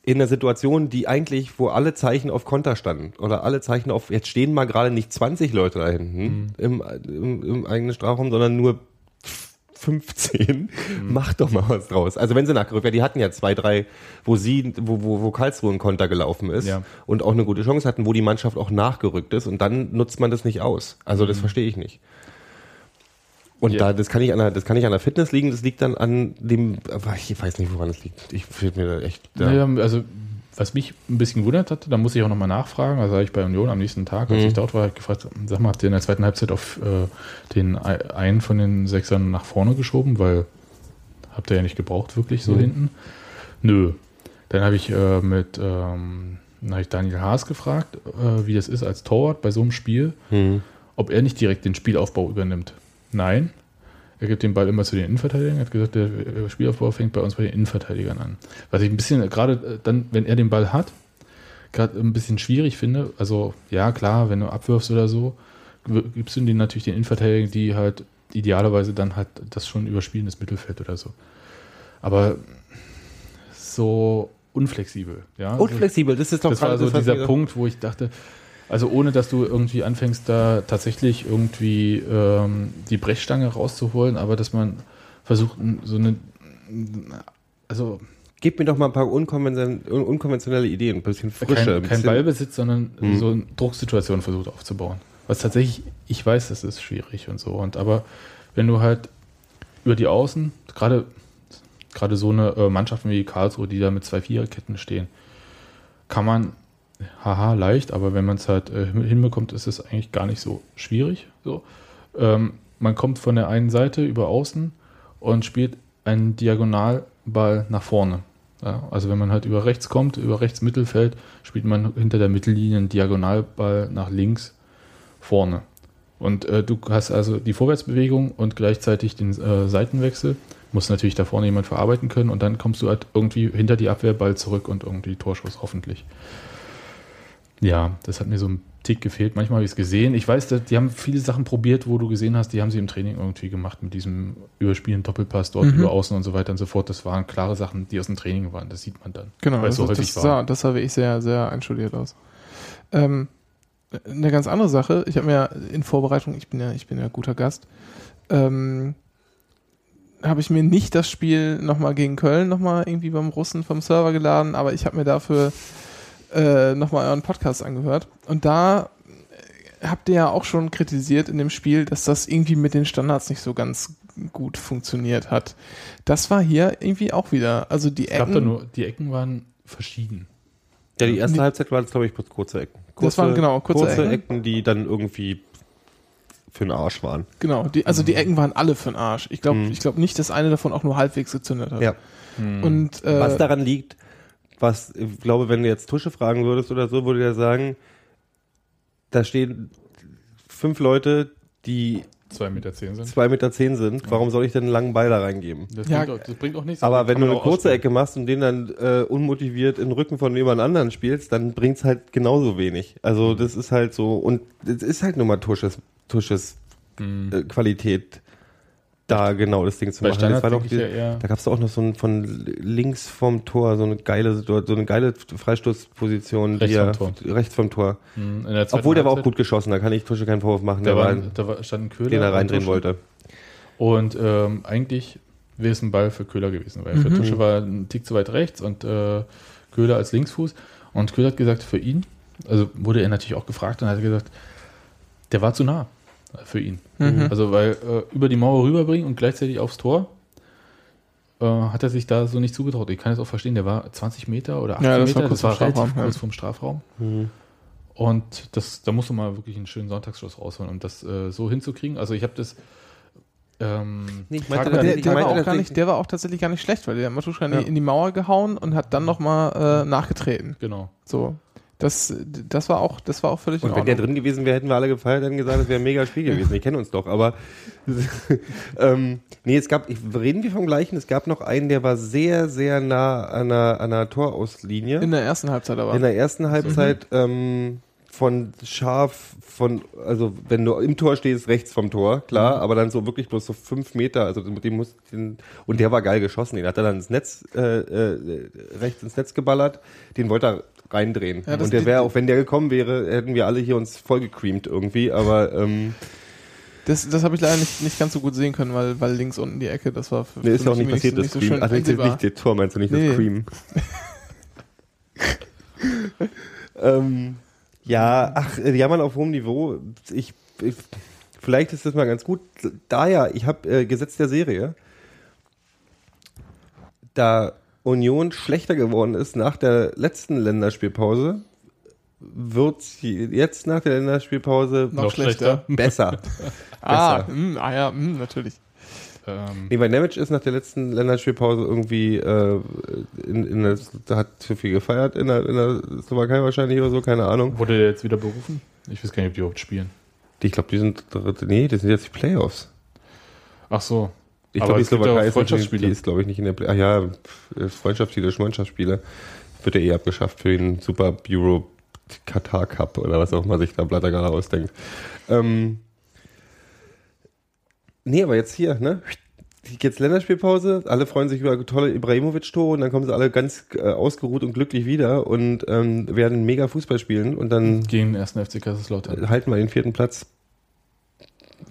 In einer Situation, die eigentlich, wo alle Zeichen auf Konter standen oder alle Zeichen auf, jetzt stehen mal gerade nicht 20 Leute da hinten im, im, im eigenen Strafraum, sondern nur 15. Mach doch mal was draus. Also wenn sie nachgerückt werden, die hatten ja zwei, drei, wo sie, wo, wo, wo Karlsruhe ein Konter gelaufen ist
Ja.
und auch eine gute Chance hatten, wo die Mannschaft auch nachgerückt ist und dann nutzt man das nicht aus. Also das verstehe ich nicht. Und
Ja.
da, das kann nicht an der, das kann nicht an der Fitness liegen, das liegt dann an dem, aber ich weiß nicht, woran es liegt. Ich fehlt mir da echt. Ja.
Naja, also was mich ein bisschen gewundert hatte, da muss ich auch nochmal nachfragen, also habe ich bei Union am nächsten Tag, als
Mhm.
ich dort war, ich gefragt, sag mal, habt ihr in der zweiten Halbzeit auf äh, den ei- einen von den Sechsern nach vorne geschoben, weil habt ihr ja nicht gebraucht, wirklich so
Mhm.
hinten? Nö. Dann habe ich äh, mit ähm, dann hab ich Daniel Haas gefragt, äh, wie das ist als Torwart bei so einem Spiel,
Mhm.
ob er nicht direkt den Spielaufbau übernimmt. Nein. Er gibt den Ball immer zu den Innenverteidigern. Er hat gesagt, der äh, Spielaufbau fängt bei uns bei den Innenverteidigern an. Was ich ein bisschen, gerade äh, dann, wenn er den Ball hat, gerade ein bisschen schwierig finde. Also, ja, klar, wenn du abwirfst oder so, gibst du den natürlich den Innenverteidigern, die halt idealerweise dann halt das schon überspielen, das Mittelfeld oder so. Aber so unflexibel, ja.
Unflexibel, das ist doch
Das war so
was
dieser Punkt, wo ich dachte, also ohne dass du irgendwie anfängst, da tatsächlich irgendwie ähm, die Brechstange rauszuholen, aber dass man versucht, so eine, also
Gib mir doch mal ein paar unkonvention un- unkonventionelle Ideen, ein bisschen Frische.
kein,
ein
kein
bisschen,
Ballbesitz, sondern
Mhm.
so eine Drucksituation versucht aufzubauen. Was tatsächlich, ich weiß, das ist schwierig und so, und aber wenn du halt über die Außen, gerade gerade so eine äh, Mannschaften wie Karlsruhe, die da mit zwei Viererketten stehen, kann man, haha, leicht, aber wenn man es halt äh, hinbekommt, ist es eigentlich gar nicht so schwierig. So. Ähm, man kommt von der einen Seite über außen und spielt einen Diagonalball nach vorne. Ja, also wenn man halt über rechts kommt, über rechts Mittelfeld, spielt man hinter der Mittellinie einen Diagonalball nach links vorne. Und äh, du hast also die Vorwärtsbewegung und gleichzeitig den äh, Seitenwechsel. Muss natürlich da vorne jemand verarbeiten können und dann kommst du halt irgendwie hinter die Abwehr, Ball zurück und irgendwie Torschuss hoffentlich. Ja, das hat mir so ein Tick gefehlt. Manchmal habe ich es gesehen. Ich weiß, die haben viele Sachen probiert, wo du gesehen hast, die haben sie im Training irgendwie gemacht mit diesem Überspielen, Doppelpass dort
Mhm.
über außen und so weiter und so fort. Das waren klare Sachen, die aus dem Training waren. Das sieht man dann.
Genau,
weil es
das,
so häufig
das,
war.
sah, das sah wirklich sehr, sehr einstudiert aus. Ähm, eine ganz andere Sache. Ich habe mir in Vorbereitung, ich bin ja, ich bin ja guter Gast, ähm, habe ich mir nicht das Spiel nochmal gegen Köln nochmal irgendwie beim Russen vom Server geladen, aber ich habe mir dafür äh, nochmal euren Podcast angehört. Und da habt ihr ja auch schon kritisiert in dem Spiel, dass das irgendwie mit den Standards nicht so ganz gut funktioniert hat. Das war hier irgendwie auch wieder. Also die
Ich glaube da
Ecken,
nur, die Ecken waren verschieden.
Ja, die erste
Nee.
Halbzeit war das, glaube ich, bloß kurze Ecken. Kurze,
Das waren genau, kurze
Ecken.
Ecken.
die dann irgendwie für den Arsch waren.
genau, die, also die Ecken waren alle für den Arsch. Ich glaube
Mhm.
ich glaub nicht, dass eine davon auch nur halbwegs gezündet hat.
Ja.
Und äh,
Was daran liegt, was, ich glaube, wenn du jetzt Tusche fragen würdest oder so, würde der sagen, da stehen fünf Leute, die
2,10 Meter zehn sind.
zwei Meter zehn sind. Warum soll ich denn einen langen Ball da reingeben?
Das,
Ja,
bringt, auch, das bringt auch nichts.
Aber wenn du eine kurze
ausspielen.
Ecke machst und den dann äh, unmotiviert in den Rücken von jemand anderen spielst, dann bringt's halt genauso wenig. Also
Mhm.
das ist halt so, und es ist halt nur mal Tusches, Tusches
Mhm.
äh, Qualität, da genau das Ding zu
Bei
machen. Das war doch die,
ja eher-
da gab's doch auch noch so ein von links vom Tor, so eine geile so eine geile Freistoßposition,
Rechts vom
rechts vom Tor.
Mhm, der zweiten
Obwohl der war auch
Halbzeit,
gut geschossen, da kann ich Tusche keinen Vorwurf machen,
Da,
der war,
war, da war, stand ein Köhler.
den er reindrehen
Tusche.
wollte.
Und ähm, eigentlich wäre es ein Ball für Köhler gewesen, weil für Tusche war ein Tick zu weit rechts und äh, Köhler als Linksfuß. Und Köhler hat gesagt, für ihn, also wurde er natürlich auch gefragt und hat gesagt, der war zu nah für ihn.
Mhm.
Also weil äh, über die Mauer rüberbringen und gleichzeitig aufs Tor äh, hat er sich da so nicht zugetraut. Ich kann es auch verstehen, der war 20 Meter oder 18
Ja, das war
Meter,
kurz
das war relativ
Strafraum,
kurz
ja.
vom Strafraum.
Mhm.
Und das, da musst du mal wirklich einen schönen Sonntagsschuss rausholen, um das äh, so hinzukriegen. Also ich habe das ähm,
Nee, ich meinte
Tag-
Aber der, war auch gar
tatsächlich-
nicht, der war auch tatsächlich gar nicht schlecht, weil der Matuschka in,
Ja.
die- in die Mauer gehauen und hat dann nochmal äh, nachgetreten.
genau.
So. Das, das war auch, das war auch völlig
Und wenn der drin gewesen wäre, hätten wir alle gefeiert, hätten gesagt, das wäre ein mega Spiel gewesen. Wir kennen uns doch, aber ähm, nee, es gab, ich, reden wir vom gleichen, es gab noch einen, der war sehr, sehr nah an einer, an einer Torauslinie.
In der ersten Halbzeit aber.
In der ersten Halbzeit ähm, von scharf, von, also wenn du im Tor stehst, rechts vom Tor, klar, aber dann so wirklich bloß so fünf Meter, also mit dem muss den, und der war geil geschossen, den hat er dann ins Netz, äh, äh, rechts ins Netz geballert, den wollte er reindrehen.
Ja,
und der wäre, auch wenn der gekommen wäre, hätten wir alle hier uns vollgecreamt irgendwie, aber ähm,
Das, das habe ich leider nicht, nicht ganz so gut sehen können, weil, weil links unten die Ecke, das war für,
nee, ist ja auch nicht passiert, das
nicht so
Cream. Also nicht, nicht das Tor, meinst du nicht
Nee.
das Cream? ähm, ja, ach, äh, jammern auf hohem Niveau. Ich, ich, vielleicht ist das mal ganz gut. Da ja, ich habe äh, Gesetz der Serie, da Union schlechter geworden ist nach der letzten Länderspielpause, wird sie jetzt nach der Länderspielpause
Noch,
Noch
schlechter.
besser.
Ah,
besser.
mh, ah ja, mh, natürlich.
Ähm,
Nee, weil Nemec ist nach der letzten Länderspielpause irgendwie äh, in, in der, hat zu viel gefeiert in der, in der Slowakei wahrscheinlich oder so, keine Ahnung.
wurde der jetzt wieder berufen? Ich weiß gar nicht, ob die überhaupt spielen.
Ich glaube, die sind nee, das sind jetzt die Playoffs.
Ach so.
Ich glaube, die Slowakei ist,
Freundschaftsspiele.
die ist glaube ich nicht in der Play Ach ja, pf, Freundschaftsspiele, Freundschaftsspiele wird ja eh abgeschafft für den Super Euro Katar Cup oder was auch immer sich da Blatter gerade ausdenkt. Ähm, nee, aber jetzt hier, ne? Jetzt Länderspielpause, alle freuen sich über tolle Ibrahimovic-Tore und dann kommen sie alle ganz äh, ausgeruht und glücklich wieder und ähm, werden mega Fußball spielen und dann
Gegen den ersten FC Kaiserslautern.
halten wir den vierten Platz.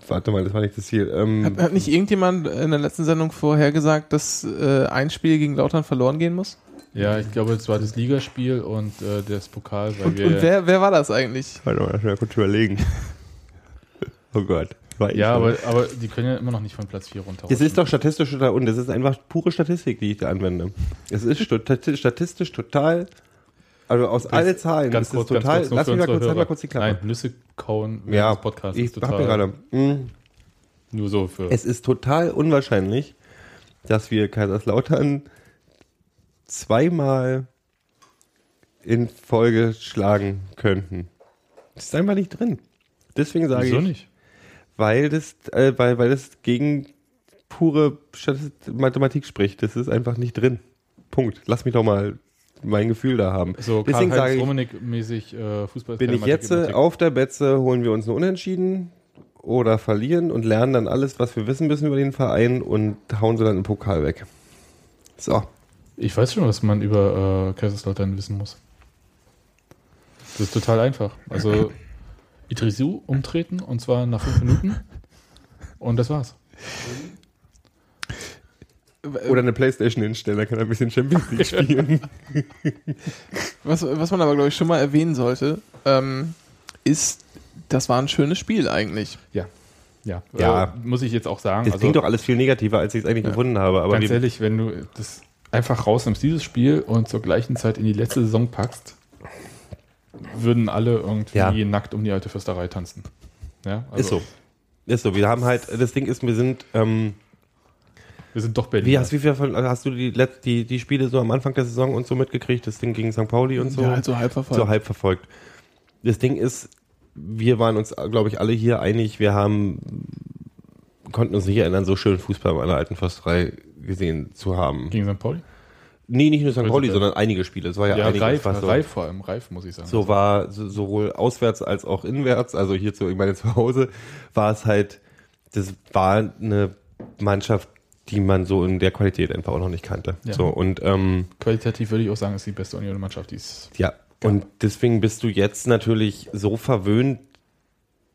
Warte mal, das war nicht das Ziel. Ähm,
Hat, hat nicht irgendjemand in der letzten Sendung vorhergesagt, dass äh, ein Spiel gegen Lautern verloren gehen muss?
Ja, ich glaube, es war das Ligaspiel und äh, das Pokal, weil
Und,
wir.
und wer, wer war das eigentlich?
Warte mal, schnell kurz überlegen. oh Gott.
Ja, aber, aber die können ja immer noch nicht von Platz 4 runter.
Das ist doch statistisch total und das ist einfach pure Statistik, die ich da anwende. Es ist stati- statistisch total, also aus allen Zahlen,
ganz
ist
kurz,
es total.
kurz,
lass mich mal kurz, halt mal kurz die Klappe.
Nein, Nüsse kauen
ja,
Podcasts
ich
ist
mir gerade. mh,
nur so für.
Es ist total unwahrscheinlich, dass wir Kaiserslautern zweimal in Folge schlagen könnten. Das ist einfach nicht drin. Deswegen sage
Wieso
ich,
nicht?
weil das, äh, weil, weil das gegen pure Mathematik spricht. Das ist einfach nicht drin. Punkt. Lass mich doch mal mein Gefühl da haben.
So
Deswegen sage ich,
Rummenigge-mäßig äh, Fußball.
bin ich jetzt äh, auf der Betze, holen wir uns einen Unentschieden oder verlieren und lernen dann alles, was wir wissen müssen über den Verein und hauen sie dann im Pokal weg. So.
Ich weiß schon, was man über äh, Kaiserslautern wissen muss. Das ist total einfach. Also Idrisu umtreten und zwar nach fünf Minuten. Und das war's.
Oder eine Playstation hinstellen, da kann er ein bisschen Champions League spielen.
Was, was man aber, glaube ich, schon mal erwähnen sollte, ähm, ist, das war ein schönes Spiel eigentlich.
Ja. Ja,
Ja.
Äh, muss ich jetzt auch sagen.
Das klingt doch alles viel negativer, als ich es eigentlich gefunden habe. Aber
ganz ehrlich, wenn du das einfach rausnimmst, dieses Spiel und zur gleichen Zeit in die letzte Saison packst, würden alle irgendwie
Ja.
nackt um die alte Fürsterei tanzen. Ja, also
ist so. Ist so. Wir haben halt, das Ding ist, wir sind, ähm,
Wir sind doch Berlin.
wie hast, wie viel von, hast du die, Let- die, die Spiele so am Anfang der Saison und so mitgekriegt? Das Ding gegen St. Pauli und so?
Ja, halt so halb verfolgt.
so halb verfolgt. Das Ding ist, wir waren uns, glaube ich, alle hier einig, wir haben, konnten uns nicht erinnern, so schön Fußball an der alten Försterei gesehen zu haben.
Gegen St. Pauli?
Nee, nicht nur St. Pauli, sondern einige Spiele. Es war ja,
Ja,
einiges,
Reif,
was so,
Reif vor allem, Reif muss ich sagen.
so war so, sowohl auswärts als auch inwärts, also hier zu, ich meine zu Hause, war es halt, das war eine Mannschaft, die man so in der Qualität einfach auch noch nicht kannte.
Ja.
So, und ähm,
Qualitativ würde ich auch sagen, ist die beste Union-Mannschaft, die es
Ja, und deswegen bist du jetzt natürlich so verwöhnt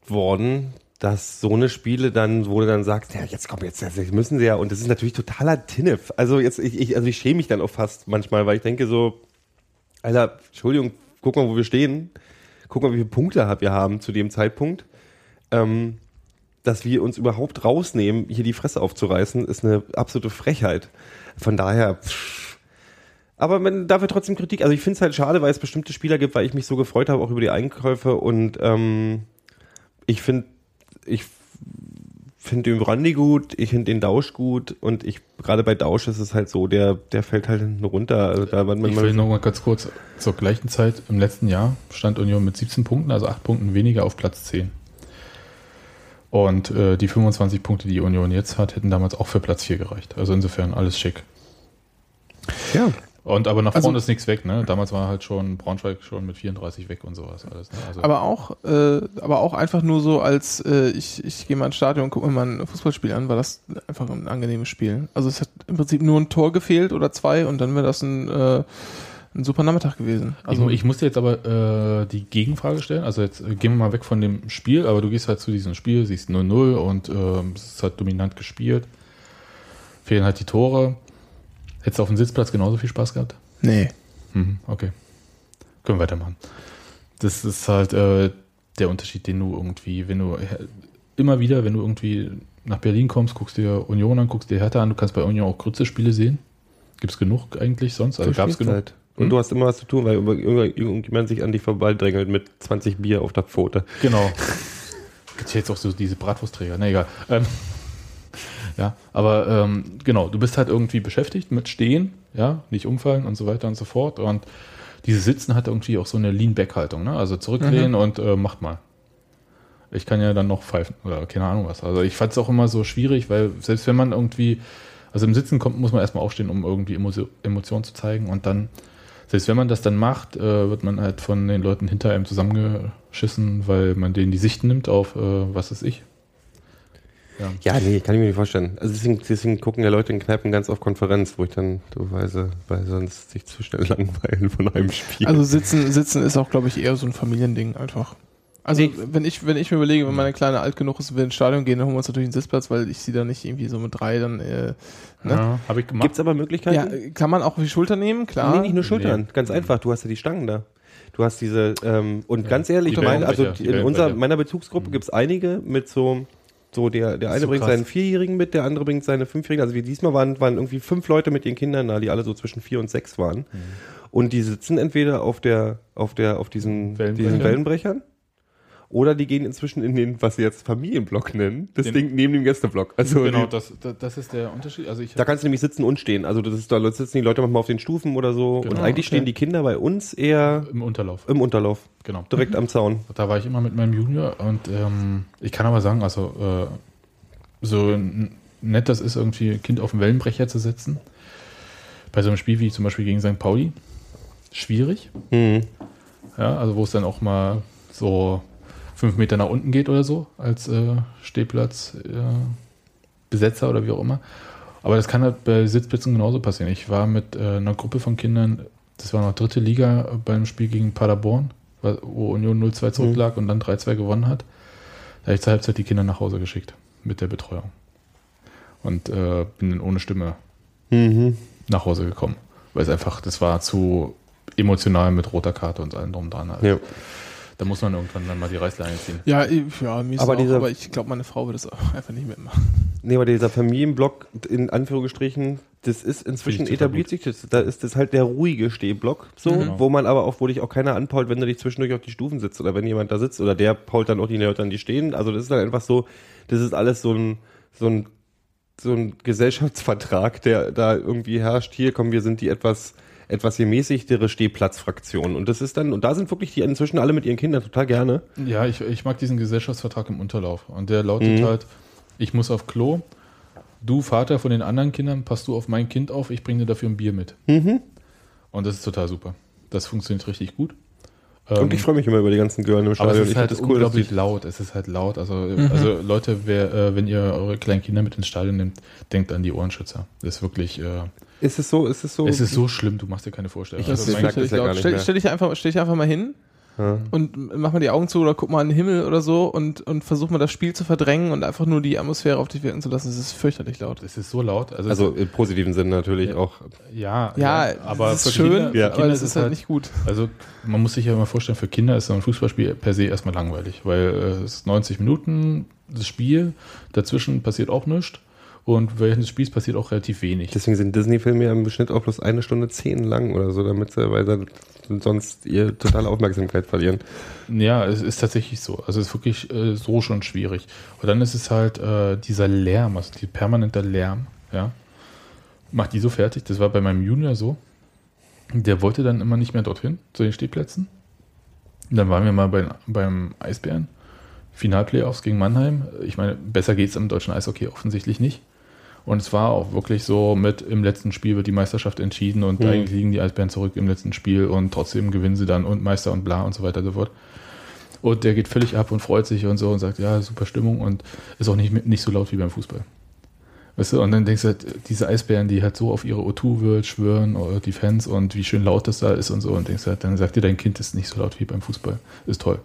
worden, dass so eine Spiele dann, wo du dann sagst, ja, jetzt komm, jetzt, jetzt müssen sie ja, und das ist natürlich totaler Tinnef. Also jetzt, ich, ich, also ich schäme mich dann auch fast manchmal, weil ich denke so, Alter, Entschuldigung, guck mal, wo wir stehen. Guck mal, wie viele Punkte wir haben zu dem Zeitpunkt. Ähm, dass wir uns überhaupt rausnehmen, hier die Fresse aufzureißen, ist eine absolute Frechheit. Von daher, pff, aber man dafür trotzdem Kritik. Also ich finde es halt schade, weil es bestimmte Spieler gibt, weil ich mich so gefreut habe, auch über die Einkäufe. Und ähm, ich finde, ich finde den Brandy gut, ich finde den Dausch gut und ich gerade bei Dausch ist es halt so, der, der fällt halt hinten runter. Also da man,
Ich will noch mal ganz kurz, zur gleichen Zeit im letzten Jahr stand Union mit 17 Punkten, also 8 Punkten weniger auf Platz 10. Und äh, die 25 Punkte, die Union jetzt hat, hätten damals auch für Platz 4 gereicht. Also insofern alles schick.
ja.
Und aber nach
Also-
vorne ist nichts weg, ne? Damals war halt schon Braunschweig schon mit 34 weg und sowas alles. Ne? Also,
Aber auch, äh, aber auch einfach nur so als äh, ich, ich gehe mal ins Stadion und gucke mir mal ein Fußballspiel an, war das einfach ein angenehmes Spiel. Also es hat im Prinzip nur ein Tor gefehlt oder zwei und dann wäre das ein, äh, ein super Nachmittag gewesen. Also
ich, ich musste jetzt aber äh, die Gegenfrage stellen. Also jetzt äh, gehen wir mal weg von dem Spiel, aber du gehst halt zu diesem Spiel, siehst 0-0 und ähm, es ist halt dominant gespielt. Fehlen halt die Tore. Hättest du auf dem Sitzplatz genauso viel Spaß gehabt?
nee.
Mhm, okay. Können wir weitermachen. Das ist halt äh, der Unterschied, den du irgendwie, wenn du äh, immer wieder, wenn du irgendwie nach Berlin kommst, guckst dir Union an, guckst dir Hertha an, du kannst bei Union auch Grütze-Spiele sehen. Gibt es genug eigentlich sonst? Also gab es genug?
Und du hast immer was zu tun, weil irgend- irgendjemand sich an dich vorbeidrängelt mit 20 Bier auf der Pfote.
Genau. Gibt jetzt auch so diese Bratwurstträger. Na egal. Ähm, ja, aber ähm, genau, du bist halt irgendwie beschäftigt mit Stehen, ja, nicht umfallen und so weiter und so fort. Und dieses Sitzen hat irgendwie auch so eine Lean-Back-Haltung, ne? Also zurücklehnen und äh, macht mal. Ich kann ja dann noch pfeifen oder keine Ahnung was. Also ich fand es auch immer so schwierig, weil selbst wenn man irgendwie, also im Sitzen kommt, muss man erstmal aufstehen, um irgendwie Emotio- Emotionen zu zeigen und dann, selbst wenn man das dann macht, äh, wird man halt von den Leuten hinter einem zusammengeschissen, weil man denen die Sicht nimmt auf, äh, was ist ich.
Ja, nee, kann ich mir nicht vorstellen. Also deswegen, deswegen gucken ja Leute in Kneipen ganz auf Konferenz, wo ich dann, du weißt, weil sonst sich zu schnell langweilen von einem Spiel.
Also sitzen, sitzen ist auch, glaube ich, eher so ein Familiending einfach. Also wenn ich, wenn ich mir überlege, wenn meine Kleine alt genug ist und wir ins Stadion gehen, dann holen wir uns natürlich einen Sitzplatz, weil ich sie da nicht irgendwie so mit drei dann äh, ne?
Ja, habe ich gemacht.
Gibt's aber
Ja,
Möglichkeiten?
äh, kann man auch auf die Schulter nehmen, klar.
Nee, nicht nur Schultern. Ganz einfach. Du hast ja die Stangen da. Du hast diese, ähm, und ganz ehrlich, mein, also die, in unserer, meiner Bezugsgruppe gibt's einige mit so, so der, der eine
So
bringt
krass.
seinen Vierjährigen mit, der andere bringt seine Fünfjährigen. Also wie diesmal waren, waren irgendwie fünf Leute mit ihren Kindern da, die alle so zwischen vier und sechs waren. Und die sitzen entweder auf der, auf der, auf diesen,
Wellenbrechern.
diesen Wellenbrechern. Oder die gehen inzwischen in den, was sie jetzt Familienblock nennen, das
Den-
Ding neben dem Gästeblock. Also
Genau,
die,
das, das, das ist der Unterschied. Also ich
da kannst du nämlich sitzen und stehen. Also das ist, da sitzen die Leute manchmal auf den Stufen oder so. und
Genau,
eigentlich
okay.
stehen die Kinder bei uns eher
im Unterlauf.
im Unterlauf,
Genau.
direkt am Zaun.
Da war ich immer mit meinem Junior und ähm, ich kann aber sagen, also äh, so nett das ist, irgendwie ein Kind auf den Wellenbrecher zu setzen. Bei so einem Spiel wie zum Beispiel gegen St. Pauli. Schwierig.
Mhm.
Ja, also wo es dann auch mal so fünf Meter nach unten geht oder so, als äh, Stehplatz äh, oder wie auch immer. Aber das kann halt bei Sitzplätzen genauso passieren. Ich war mit äh, einer Gruppe von Kindern, das war noch dritte Liga, äh, beim Spiel gegen Paderborn. wo Union 0-2 zurücklag und dann 3-2 gewonnen hat. Da habe ich zur Halbzeit die Kinder nach Hause geschickt mit der Betreuung. Und äh, bin dann ohne Stimme nach Hause gekommen. Weil es einfach, das war zu emotional mit roter Karte und allem drum dran. Also,
Ja.
Da muss man irgendwann dann mal die Reißleine ziehen.
Ja, ich- ja mir ist
Aber
auch,
dieser-
aber ich glaube, meine Frau wird das auch einfach nicht mitmachen.
Nee, aber dieser Familienblock, in Anführungsstrichen, das ist inzwischen etabliert sich. Das, da ist das halt der ruhige Stehblock, so,
Mhm.
wo man aber auch, wo dich auch keiner anpault, wenn du dich zwischendurch auf die Stufen sitzt oder wenn jemand da sitzt oder der pault dann auch die Leute an die stehen. Also das ist dann einfach so, das ist alles so ein, so ein, so ein Gesellschaftsvertrag, der da irgendwie herrscht. Hier, komm, wir sind die etwas, etwas gemäßigtere Stehplatzfraktion. Und das ist dann, und da sind wirklich die inzwischen alle mit ihren Kindern total gerne.
Ja, ich, ich mag diesen Gesellschaftsvertrag im Unterlauf. Und der lautet
Mhm.
halt, ich muss auf Klo, du Vater von den anderen Kindern, passt du auf mein Kind auf, ich bringe dir dafür ein Bier mit.
Mhm.
Und das ist total super. Das funktioniert richtig gut.
Und
Ähm,
ich freue mich immer über die ganzen Girls im
aber
Stadion.
es
Ich
ist halt
find das cool,
unglaublich laut. Es ist halt laut. Also, also Leute, wer, äh, wenn ihr eure kleinen Kinder mit ins Stadion nehmt, denkt an die Ohrenschützer. Das ist wirklich, äh,
ist es so, ist es so?
es ist so schlimm, du machst dir keine Vorstellung.
Ich-
Also
merkt es ja gar nicht
stell, stell, dich einfach, stell dich einfach mal hin
Ja.
und mach mal die Augen zu oder guck mal an den Himmel oder so und, und versuch mal das Spiel zu verdrängen und einfach nur die Atmosphäre auf dich wirken zu lassen. Es ist fürchterlich laut.
es ist so laut. Also,
Also im positiven Sinn natürlich auch.
ja,
Ja,
aber
es
für
ist schön,
Kinder,
Ja.
für
aber es ist halt nicht gut.
Also man muss sich ja mal vorstellen, für Kinder ist so ein Fußballspiel per se erstmal langweilig, weil äh, es ist 90 Minuten das Spiel, dazwischen passiert auch nichts und während des Spiels passiert auch relativ wenig.
Deswegen sind Disney-Filme ja im Schnitt auch bloß eine Stunde zehn lang oder so, damit sie, weil sie sonst ihr totale Aufmerksamkeit verlieren.
Ja, es ist tatsächlich so. Also es ist wirklich äh, so schon schwierig. Und dann ist es halt äh, dieser Lärm, also die permanente Lärm, ja, macht die so fertig. Das war bei meinem Junior so. Der wollte dann immer nicht mehr dorthin, zu den Stehplätzen. Und dann waren wir mal bei, beim Eisbären. Finalplayoffs gegen Mannheim. Ich meine, besser geht es im deutschen Eishockey offensichtlich nicht. Und es war auch wirklich so, mit im letzten Spiel wird die Meisterschaft entschieden und
Mhm.
eigentlich liegen die Eisbären zurück im letzten Spiel und trotzdem gewinnen sie dann und Meister und bla und so weiter und so fort. Und der geht völlig ab und freut sich und so und sagt, ja, super Stimmung und ist auch nicht, nicht so laut wie beim Fußball. Weißt du, und dann denkst du halt, diese Eisbären, die halt so auf ihre O2-World schwören, oder die Fans und wie schön laut das da ist und so, und denkst halt, dann sagt dir dein Kind, ist nicht so laut wie beim Fußball. Ist toll.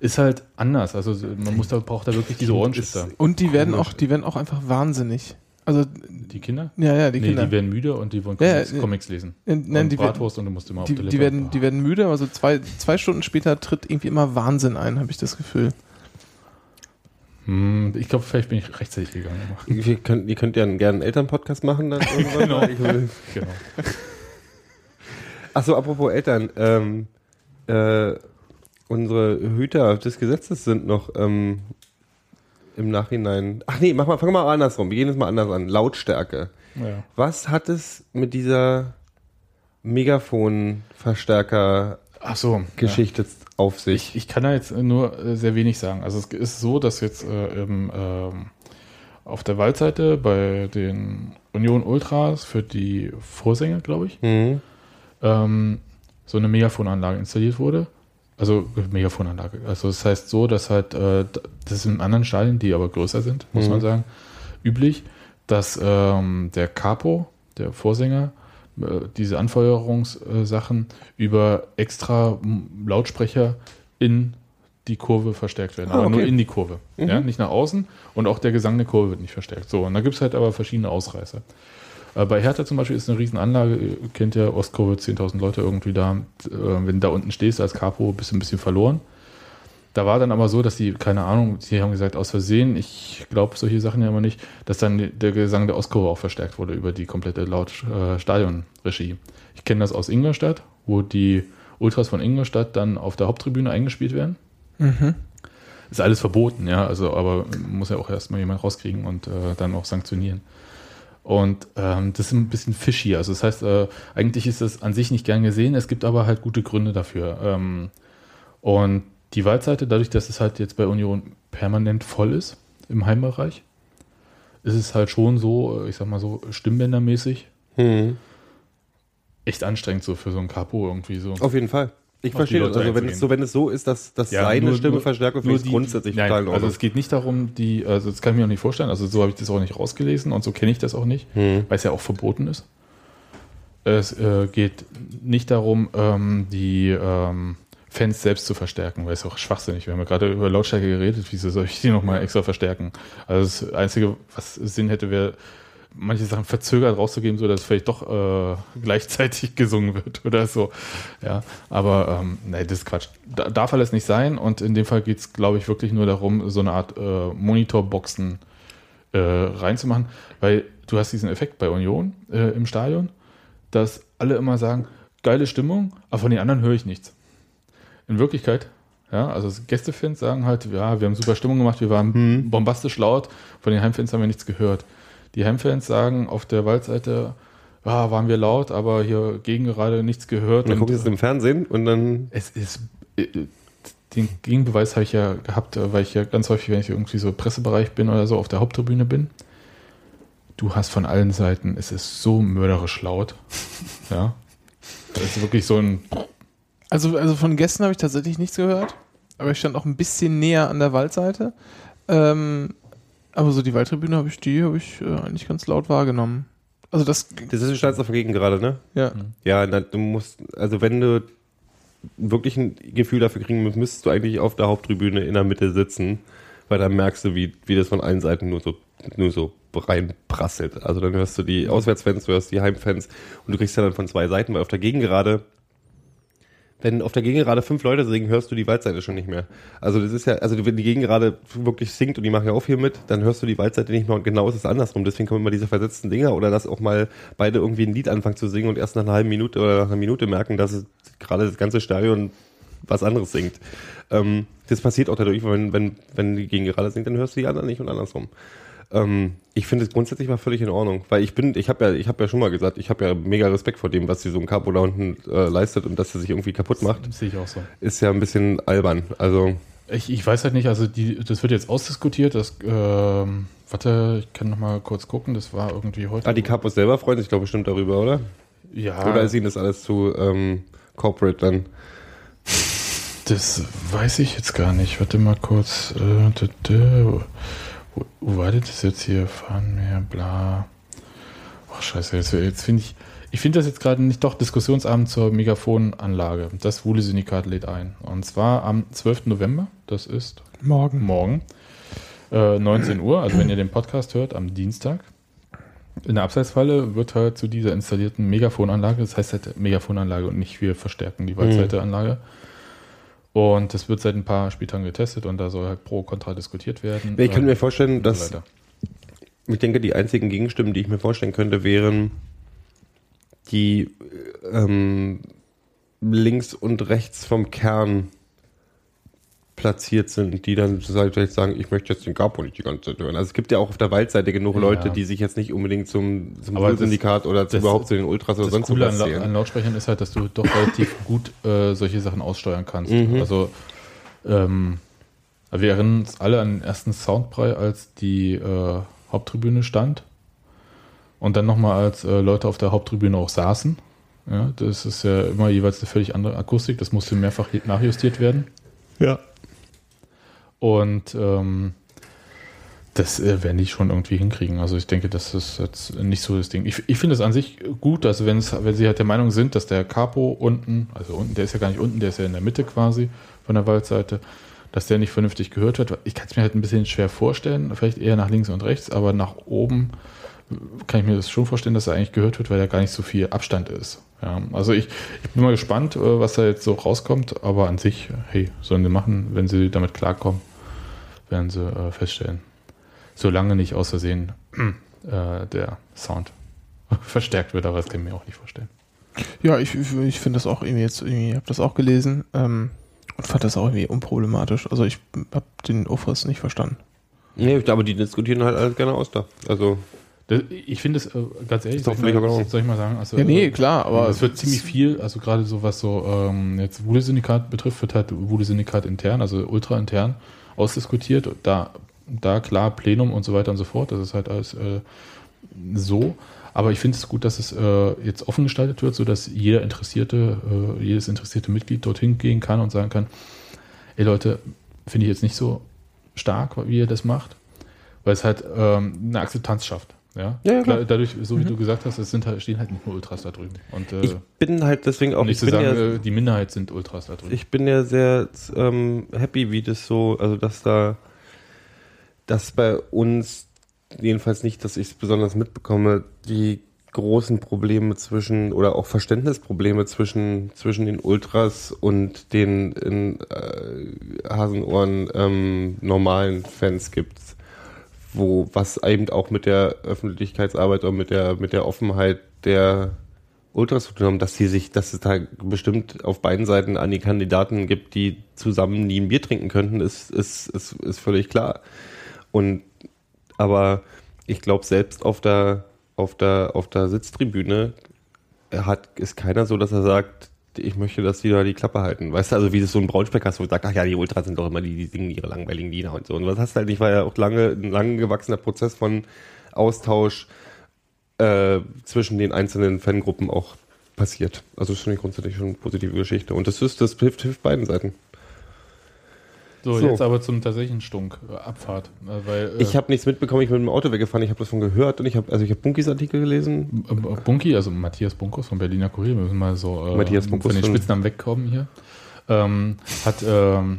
Ist halt anders. Also man muss da, braucht da wirklich diese Ohrenschützer.
Und die werden auch, die werden auch einfach wahnsinnig. Also,
Die Kinder?
ja, ja, die
nee,
Kinder.
die werden müde und die wollen
Ja,
Comics,
ja,
Comics lesen.
Äh, nein,
und
die werden-
Bratwurst und du musst immer auf
die,
Toilette.
die, werden, die werden müde, also zwei, zwei Stunden später tritt irgendwie immer Wahnsinn ein, habe ich das Gefühl.
Hm, ich glaube, vielleicht bin ich rechtzeitig gegangen.
Wir könnt, ihr könnt ja einen, gerne einen Elternpodcast machen dann.
Genau.
Ich will-
Genau.
Achso, apropos Eltern. Ähm, äh, unsere Hüter des Gesetzes sind noch ähm, im Nachhinein. Ach nee, mach mal, fang mal andersrum. Wir gehen jetzt mal anders an. Lautstärke.
Ja.
Was hat es mit dieser Megafon-Verstärker-Geschichte
Ach so.
auf sich?
Ich, ich kann da jetzt nur äh, sehr wenig sagen. Also es ist so, dass jetzt äh, im, ähm, auf der Waldseite bei den Union Ultras für die Vorsänger, glaube ich,
Mhm.
ähm, so eine Megafonanlage installiert wurde. Also Megafonanlage. Also das heißt so, dass halt, äh, das ist in anderen Stadien, die aber größer sind, muss
Mhm.
man sagen, üblich, dass ähm, der Capo, der Vorsänger, äh, diese Anfeuerungssachen über extra Lautsprecher in die Kurve verstärkt werden.
Ah,
aber nur
okay.
in die Kurve.
Mhm.
Ja, nicht nach außen. Und auch der Gesang der Kurve wird nicht verstärkt. So, und da gibt es halt aber verschiedene Ausreißer. Äh, Bei Hertha zum Beispiel ist eine Riesenanlage, ihr kennt ja Ostkurve, 10.000 Leute irgendwie da. Äh, Wenn du da unten stehst als Capo, bist du ein bisschen verloren. Da war dann aber so, dass die, keine Ahnung, sie haben gesagt, aus Versehen, ich glaube solche Sachen ja immer nicht, dass dann der Gesang der Ostkurve auch verstärkt wurde über die komplette laut äh, Stadionregie. Ich kenne das aus Ingolstadt, wo die Ultras von Ingolstadt dann auf der Haupttribüne eingespielt werden. Ist alles verboten, ja, also aber muss ja auch erstmal jemand rauskriegen und äh, dann auch sanktionieren. Und ähm, das ist ein bisschen fishy. Also das heißt, äh, eigentlich ist das an sich nicht gern gesehen, es gibt aber halt gute Gründe dafür. Ähm, und die Waldseite, dadurch, dass es halt jetzt bei Union permanent voll ist im Heimbereich, ist es halt schon so, äh, ich sag mal so, stimmbändermäßig
Mhm.
echt anstrengend so für so ein Capo irgendwie so.
Auf jeden Fall. Ich verstehe das. Also wenn es, so, wenn es so ist, dass, dass
Ja,
seine
nur-
Stimme verstärkt wird, grundsätzlich
nein,
total
Also es geht nicht darum, die, also das kann ich mir auch nicht vorstellen, also so habe ich das auch nicht rausgelesen und so kenne ich das auch nicht,
Hm.
weil es ja auch verboten ist. Es äh, geht nicht darum, ähm, die ähm, Fans selbst zu verstärken, weil es auch schwachsinnig. Wir haben ja gerade über Lautstärke geredet, wieso soll ich die nochmal extra verstärken? Also das Einzige, was Sinn hätte, wäre, manche Sachen verzögert rauszugeben, so dass vielleicht doch äh, gleichzeitig gesungen wird oder so. Ja, aber ähm, nee, das ist Quatsch. Da, darf alles nicht sein und in dem Fall geht es, glaube ich, wirklich nur darum, so eine Art äh, Monitorboxen äh, reinzumachen, weil du hast diesen Effekt bei Union äh, im Stadion, dass alle immer sagen, geile Stimmung, aber von den anderen höre ich nichts. In Wirklichkeit, ja, also Gästefans sagen halt, ja, wir haben super Stimmung gemacht, wir waren bombastisch laut, von den Heimfans haben wir nichts gehört. Die Heimfans sagen auf der Waldseite, ja, waren wir laut, aber hier gegen gerade nichts gehört.
Und dann guckst du es im Fernsehen und dann.
Es ist. äh, Den Gegenbeweis habe ich ja gehabt, äh, weil ich ja ganz häufig, wenn ich irgendwie so im Pressebereich bin oder so, auf der Haupttribüne bin. Du hast von allen Seiten, es ist so mörderisch laut. Ja. Das ist wirklich so ein.
Also, also von Gästen habe ich tatsächlich nichts gehört, aber ich stand auch ein bisschen näher an der Waldseite. Ähm, aber so die Waldtribüne habe ich, die habe ich äh, eigentlich ganz laut wahrgenommen. Also das,
Das ist, du standst auf der Gegend gerade, ne?
ja.
Ja, na, du musst, also wenn du wirklich ein Gefühl dafür kriegen musst, müsstest du eigentlich auf der Haupttribüne in der Mitte sitzen, weil dann merkst du, wie, wie das von allen Seiten nur so, nur so reinprasselt. Also dann hörst du die Auswärtsfans, du hörst die Heimfans und du kriegst ja dann von zwei Seiten, weil auf der Gegengerade, wenn auf der Gegengerade fünf Leute singen, hörst du die Waldseite schon nicht mehr. Also das ist ja, also wenn die Gegengerade wirklich singt und die machen ja auch hier mit, dann hörst du die Waldseite nicht mehr und genau ist es andersrum. Deswegen kommen immer diese versetzten Dinger oder dass auch mal beide irgendwie ein Lied anfangen zu singen und erst nach einer halben Minute oder nach einer Minute merken, dass gerade das ganze Stadion was anderes singt. Ähm, das passiert auch dadurch, wenn, wenn, wenn die Gegengerade singt, dann hörst du die anderen nicht und andersrum. Ähm, ich finde es grundsätzlich mal völlig in Ordnung, weil ich bin, ich habe ja, ich habe ja schon mal gesagt, ich habe ja mega Respekt vor dem, was die so ein Capo da unten äh, leistet und dass er sich irgendwie kaputt macht,
Das sehe ich auch so.
ist ja ein bisschen albern. Also
Ich, ich weiß halt nicht, also die, das wird jetzt ausdiskutiert. Das, ähm, warte, ich kann noch mal kurz gucken. Das war irgendwie heute.
ah, die Capos selber freuen sich, glaube ich, bestimmt darüber, oder?
ja,
Oder ist ihnen das alles zu ähm, corporate dann?
das weiß ich jetzt gar nicht. Warte mal kurz. Äh, wo, war das jetzt hier? Fahren wir, bla. Ach, scheiße, jetzt, jetzt finde ich. Ich finde das jetzt gerade nicht doch Diskussionsabend zur Megafonanlage. Das Wuhle-Syndikat lädt ein. Und zwar am 12. November. Das ist
Morgen.
morgen. Äh, 19 Uhr, also wenn ihr den Podcast hört, am Dienstag. In der Abseitsfalle wird halt zu dieser installierten Megafonanlage, das heißt halt Megafonanlage und nicht wir verstärken die Waldseite-Anlage. Und das wird seit ein paar Spieltagen getestet und da soll halt pro kontra diskutiert werden.
Ich könnte
Ähm,
mir vorstellen,
so
dass
weiter.
ich denke, die einzigen Gegenstimmen, die ich mir vorstellen könnte, wären die ähm, links und rechts vom Kern platziert sind, die dann vielleicht sagen, ich möchte jetzt den Capo nicht die ganze Zeit hören. Also es gibt ja auch auf der Waldseite genug
Ja.
Leute, die sich jetzt nicht unbedingt zum, zum
das-
Syndikat oder zu,
das-
überhaupt zu den Ultras oder
Das
sonst
Coole
was
an, La-
zählen.
an Lautsprechern ist halt, dass du doch relativ gut äh, solche Sachen aussteuern kannst.
Mhm.
Also ähm, wir erinnern uns alle an den ersten Soundbrei, als die äh, Haupttribüne stand und dann nochmal als äh, Leute auf der Haupttribüne auch saßen. Ja, das ist ja immer jeweils eine völlig andere Akustik, das musste mehrfach nachjustiert werden.
Ja.
Und ähm, das äh, werden die schon irgendwie hinkriegen. Also ich denke, das ist jetzt nicht so das Ding. Ich, ich finde es an sich gut, dass wenn es, wenn sie halt der Meinung sind, dass der Capo unten, also unten, der ist ja gar nicht unten, der ist ja in der Mitte quasi von der Waldseite, dass der nicht vernünftig gehört wird. Ich kann es mir halt ein bisschen schwer vorstellen, vielleicht eher nach links und rechts, aber nach oben kann ich mir das schon vorstellen, dass er eigentlich gehört wird, weil da gar nicht so viel Abstand ist. Ja, also ich, ich bin mal gespannt, äh, was da jetzt so rauskommt, aber an sich, hey, sollen sie machen, wenn sie damit klarkommen, werden sie äh, feststellen. Solange nicht aus Versehen äh, der Sound verstärkt wird, aber das kann ich mir auch nicht vorstellen.
Ja, ich, ich, ich finde das auch irgendwie jetzt, irgendwie, habe das auch gelesen ähm, und fand das auch irgendwie unproblematisch. Also ich habe den Ofris nicht verstanden.
Nee, aber die diskutieren halt alles gerne aus da. Also
Das, ich finde es, äh, ganz ehrlich, soll ich, mal, soll ich mal sagen, also,
Ja, nee,
äh,
klar, aber
es wird ziemlich viel, also gerade so was so ähm, jetzt Wuhle-Syndikat betrifft, wird halt Wuhle-Syndikat intern, also ultra intern ausdiskutiert. Da, da klar Plenum und so weiter und so fort, das ist halt alles äh, so. Aber ich finde es gut, dass es äh, jetzt offen gestaltet wird, sodass jeder interessierte, äh, jedes interessierte Mitglied dorthin gehen kann und sagen kann, ey Leute, finde ich jetzt nicht so stark, wie ihr das macht, weil es halt ähm, eine Akzeptanz schafft. Ja,
Ja, klar.
Dadurch, so wie du gesagt hast, es sind halt, stehen halt nicht nur Ultras da drüben. Und äh,
Ich bin halt deswegen auch,
nicht
ich
zu sagen,
ja,
äh, die Minderheit sind Ultras da drüben.
ich bin ja sehr ähm, happy, wie das so, also dass da, dass bei uns, jedenfalls nicht, dass ich es besonders mitbekomme, die großen Probleme zwischen oder auch Verständnisprobleme zwischen zwischen den Ultras und den in äh, Hasenohren ähm, normalen Fans gibt, wo was eben auch mit der Öffentlichkeitsarbeit und mit der mit der Offenheit der Ultras zu tun haben, dass sie sich, dass es da bestimmt auf beiden Seiten an die Kandidaten gibt, die zusammen nie ein Bier trinken könnten, ist ist ist, ist völlig klar. Und aber ich glaube selbst auf der auf der auf der Sitztribüne hat ist keiner so, dass er sagt, ich möchte, dass die da die Klappe halten. Weißt du, also wie das so ein Braunschweig hast, wo du sagst, ach ja, die Ultras sind doch immer die, die singen ihre langweiligen Lieder und so. Und was hast du halt nicht, war ja auch lange, ein lang gewachsener Prozess von Austausch äh, zwischen den einzelnen Fangruppen auch passiert. Also das finde ich grundsätzlich schon eine positive Geschichte. Und das ist, das hilft, hilft beiden Seiten.
So,
so.
jetzt aber zum tatsächlichen Stunk, äh, Abfahrt. Äh, weil, äh,
Ich habe nichts mitbekommen, ich bin mit dem Auto weggefahren, ich habe davon gehört und ich habe, also ich habe Bunkis Artikel gelesen.
äh, Bunky, also Matthias Bunkos vom Berliner Kurier, wir müssen mal so äh,
Matthias
von den
von-
Spitznamen wegkommen hier, ähm, hat ähm,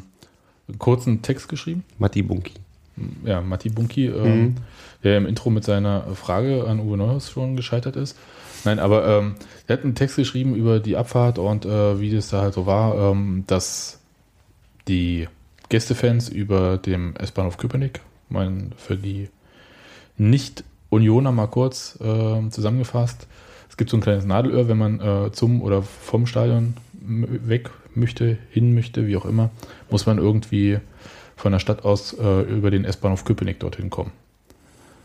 einen kurzen Text geschrieben.
Matti Bunki.
ja, Matti Bunki, ähm,
Mhm.
der im Intro mit seiner Frage an Uwe Neuhaus schon gescheitert ist. Nein, aber ähm, er hat einen Text geschrieben über die Abfahrt und äh, wie das da halt so war, ähm, dass die Gästefans über dem S-Bahnhof Köpenick, mein, für die Nicht-Unioner mal kurz ähm, zusammengefasst, es gibt so ein kleines Nadelöhr, wenn man äh, zum oder vom Stadion weg möchte, hin möchte, wie auch immer, muss man irgendwie von der Stadt aus äh, über den S-Bahnhof Köpenick dorthin kommen.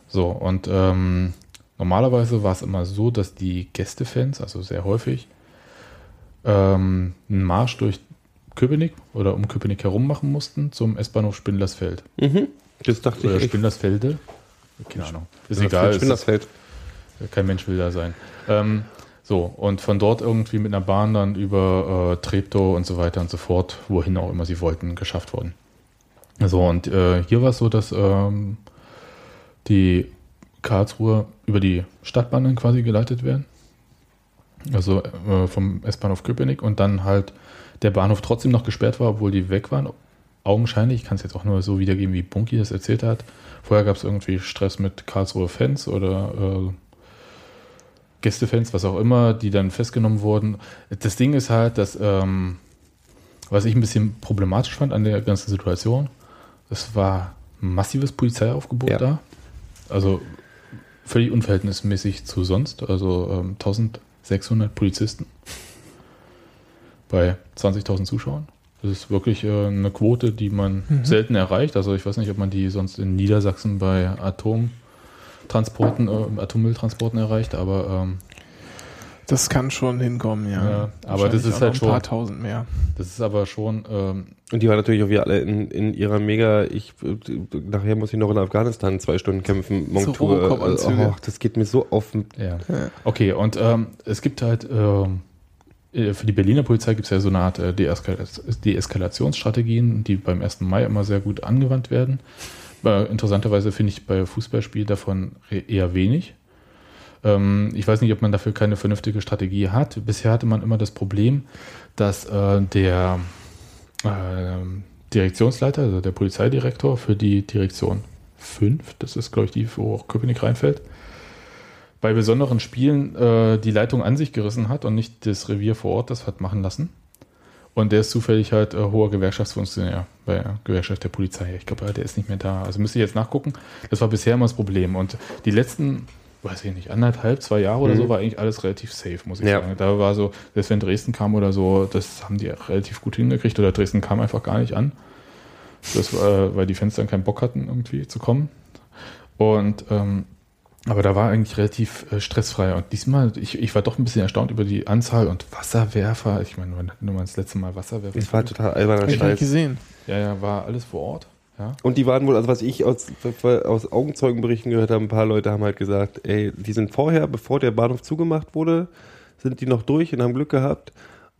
So, und ähm, normalerweise war es immer so, dass die Gästefans, also sehr häufig, ähm, einen Marsch durch Köpenick oder um Köpenick herum machen mussten zum S-Bahnhof Spindlersfeld.
Mhm. Das dachte
Oder
ich.
Spindlersfelde. Keine Ahnung. Ist
Oder
egal. es ist-
Spindersfeld.
kein Mensch will da sein. Ähm, so, und von dort irgendwie mit einer Bahn dann über äh, Treptow und so weiter und so fort, wohin auch immer sie wollten, geschafft worden. So, und äh, hier war es so, dass ähm, die Karlsruhe über die Stadtbahn dann quasi geleitet werden. Also äh, vom S-Bahnhof Köpenick und dann halt der Bahnhof trotzdem noch gesperrt war, obwohl die weg waren. Augenscheinlich, ich kann es jetzt auch nur so wiedergeben, wie Bunky das erzählt hat. Vorher gab es irgendwie Stress mit Karlsruher Fans oder äh, Gästefans, was auch immer, die dann festgenommen wurden. Das Ding ist halt, dass, ähm, was ich ein bisschen problematisch fand an der ganzen Situation, es war massives Polizeiaufgebot
Ja.
da. Also völlig unverhältnismäßig zu sonst. Also ähm, 1600 Polizisten bei 20.000 Zuschauern. Das ist wirklich äh, eine Quote, die man selten erreicht. Also ich weiß nicht, ob man die sonst in Niedersachsen bei Atomtransporten, äh, Atommülltransporten erreicht, aber ähm,
Das kann schon hinkommen, ja.
Ja, aber das ist
auch
halt
noch
schon-
ein paar tausend mehr.
das ist aber schon, ähm,
Und die waren natürlich auch wieder alle in, in ihrer mega, ich, nachher muss ich noch in Afghanistan zwei Stunden kämpfen, Montur.
Robocop-Anzüge.
Oh, das geht mir so auf den
ja.
Ja.
Okay, und ähm, es gibt halt, ähm, äh, für die Berliner Polizei gibt es ja so eine Art äh, Deeskal Deeskalationsstrategien, die beim 1. Mai immer sehr gut angewandt werden. Äh, interessanterweise finde ich bei Fußballspielen davon eher wenig. Ähm, ich weiß nicht, ob man dafür keine vernünftige Strategie hat. Bisher hatte man immer das Problem, dass äh, der Direktionsleiter, also der Polizeidirektor für die Direktion 5, das ist, glaube ich, die, wo auch Köpenick reinfällt, bei besonderen Spielen äh, die Leitung an sich gerissen hat und nicht das Revier vor Ort das hat machen lassen. Und der ist zufällig halt äh, hoher Gewerkschaftsfunktionär bei der Gewerkschaft der Polizei. Ich glaube, der ist nicht mehr da. Also müsste ich jetzt nachgucken. Das war bisher immer das Problem. Und die letzten, weiß ich nicht, anderthalb, zwei Jahre oder so war eigentlich alles relativ safe, muss ich
Ja.
sagen. Da war so, selbst wenn Dresden kam oder so, das haben die relativ gut hingekriegt. Oder Dresden kam einfach gar nicht an. Das war, weil die dann keinen Bock hatten, irgendwie zu kommen. Und ähm, aber da war eigentlich relativ äh, stressfrei. Und diesmal, ich, ich war doch ein bisschen erstaunt über die Anzahl und Wasserwerfer. Ich meine, wann hatten wir das letzte Mal Wasserwerfer?
Das war total alberner
Hab ich nicht
Scheiß.
gesehen.
ja, ja, war alles vor Ort. Ja.
Und die waren wohl, also was ich aus, aus Augenzeugenberichten gehört habe, ein paar Leute haben halt gesagt, ey, die sind vorher, bevor der Bahnhof zugemacht wurde, sind die noch durch und haben Glück gehabt.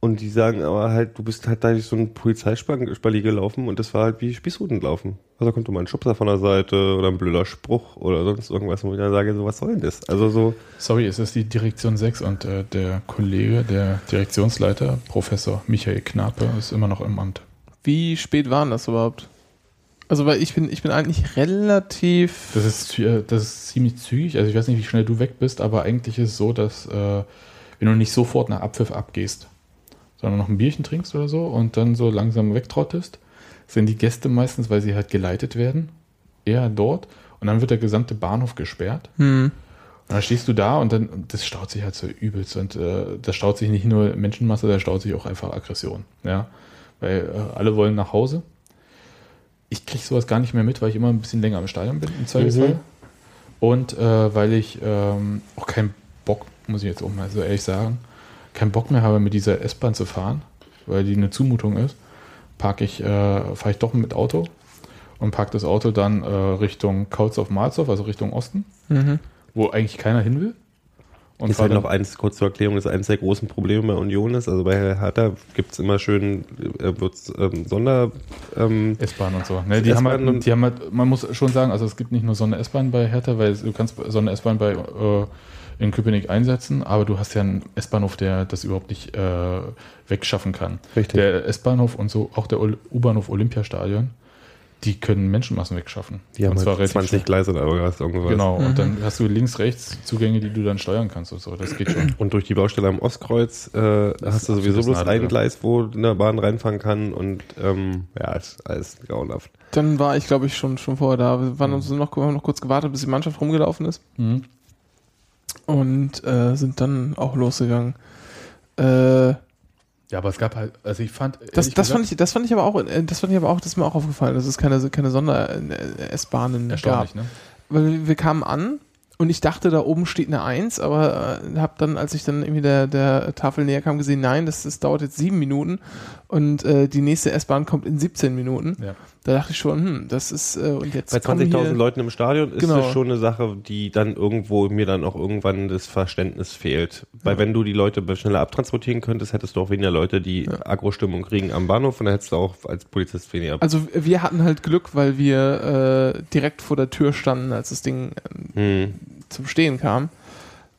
Und die sagen aber halt, du bist halt da durch so ein Polizeispalier gelaufen und das war halt wie Spießruten laufen. Also kommt immer ein Schubser von der Seite oder ein blöder Spruch oder sonst irgendwas, wo ich dann sage, so was soll denn das? Also so,
Sorry, es ist die Direktion 6 und äh, der Kollege, der Direktionsleiter, Professor Michael Knape, ist immer noch im Amt.
Wie spät waren das überhaupt? Also, weil ich bin, ich bin eigentlich relativ.
Das ist, äh, das ist ziemlich zügig. Also ich weiß nicht, wie schnell du weg bist, aber eigentlich ist es so, dass äh, wenn du nicht sofort nach Abpfiff abgehst, sondern noch ein Bierchen trinkst oder so und dann so langsam wegtrottest, sind die Gäste meistens, weil sie halt geleitet werden, eher dort und dann wird der gesamte Bahnhof gesperrt.
Hm.
Und dann stehst du da und dann, und das staut sich halt so übelst. Und äh, da staut sich nicht nur Menschenmasse, da staut sich auch einfach Aggression. Ja? Weil äh, alle wollen nach Hause. Ich kriege sowas gar nicht mehr mit, weil ich immer ein bisschen länger im Stadion bin, im Zweifelsfall.
Mhm.
Und äh, weil ich ähm, auch keinen Bock, muss ich jetzt auch mal so ehrlich sagen, keinen Bock mehr habe, mit dieser S-Bahn zu fahren, weil die eine Zumutung ist, parke ich, äh, fahre ich doch mit Auto und parke das Auto dann äh, Richtung Kautzow-Marzov, also Richtung Osten
Mhm.
wo eigentlich keiner hin will. Und
ist halt noch eins, kurz zur Erklärung, das eines der großen Probleme bei Union ist. Also bei Hertha gibt es immer schön, äh, wird's, ähm, Sonder, ähm,
S-Bahn und so. Ne, die, haben halt, die haben halt, man muss schon sagen, also es gibt nicht nur so eine S-Bahn bei Hertha, weil du kannst so eine S-Bahn bei äh, in Köpenick einsetzen, aber du hast ja einen S-Bahnhof, der das überhaupt nicht äh, wegschaffen kann.
Richtig.
Der S-Bahnhof und so, auch der U-Bahnhof Olympiastadion, die können Menschenmassen wegschaffen.
die haben
und zwar
halt
relativ
20
schnell.
Gleise oder irgendwas.
Genau,
Mhm.
und dann hast du links, rechts Zugänge, die du dann steuern kannst und so. Das geht schon.
Und durch die Baustelle am Ostkreuz äh, hast du sowieso bloß ein. Gleis, wo eine Bahn reinfahren kann und ähm, ja, ist alles grauenhaft.
Dann war ich, glaube ich, schon, schon vorher da. Wir waren uns noch, haben noch kurz gewartet, bis die Mannschaft rumgelaufen ist.
Mhm.
Und äh, sind dann auch losgegangen. Äh,
Ja, aber es gab halt, also ich fand.
das, das,
gesagt-
fand ich, das fand ich aber auch, äh, das fand ich aber auch, das ist mir auch aufgefallen, dass es keine, keine Sonder-S-Bahnen gab.
erstaunlich, ne?
Weil wir- wir kamen an und ich dachte, da oben steht eine Eins, aber äh, habe dann, als ich dann irgendwie der, der Tafel näher kam, gesehen, nein, das, das dauert jetzt sieben Minuten und äh, die nächste S-Bahn kommt in 17 Minuten.
Ja.
Da dachte ich schon, hm, das ist, äh, und jetzt
Bei
kommen
20.000
hier-
Leuten im Stadion ist
Genau.
das schon eine Sache, die dann irgendwo mir dann auch irgendwann das Verständnis fehlt. Weil wenn du die Leute schneller abtransportieren könntest, hättest du auch weniger Leute, die Agro-Stimmung kriegen am Bahnhof und dann hättest du auch als Polizist weniger.
Also wir hatten halt Glück, weil wir äh, direkt vor der Tür standen, als das Ding äh,
Hm.
zum Stehen kam.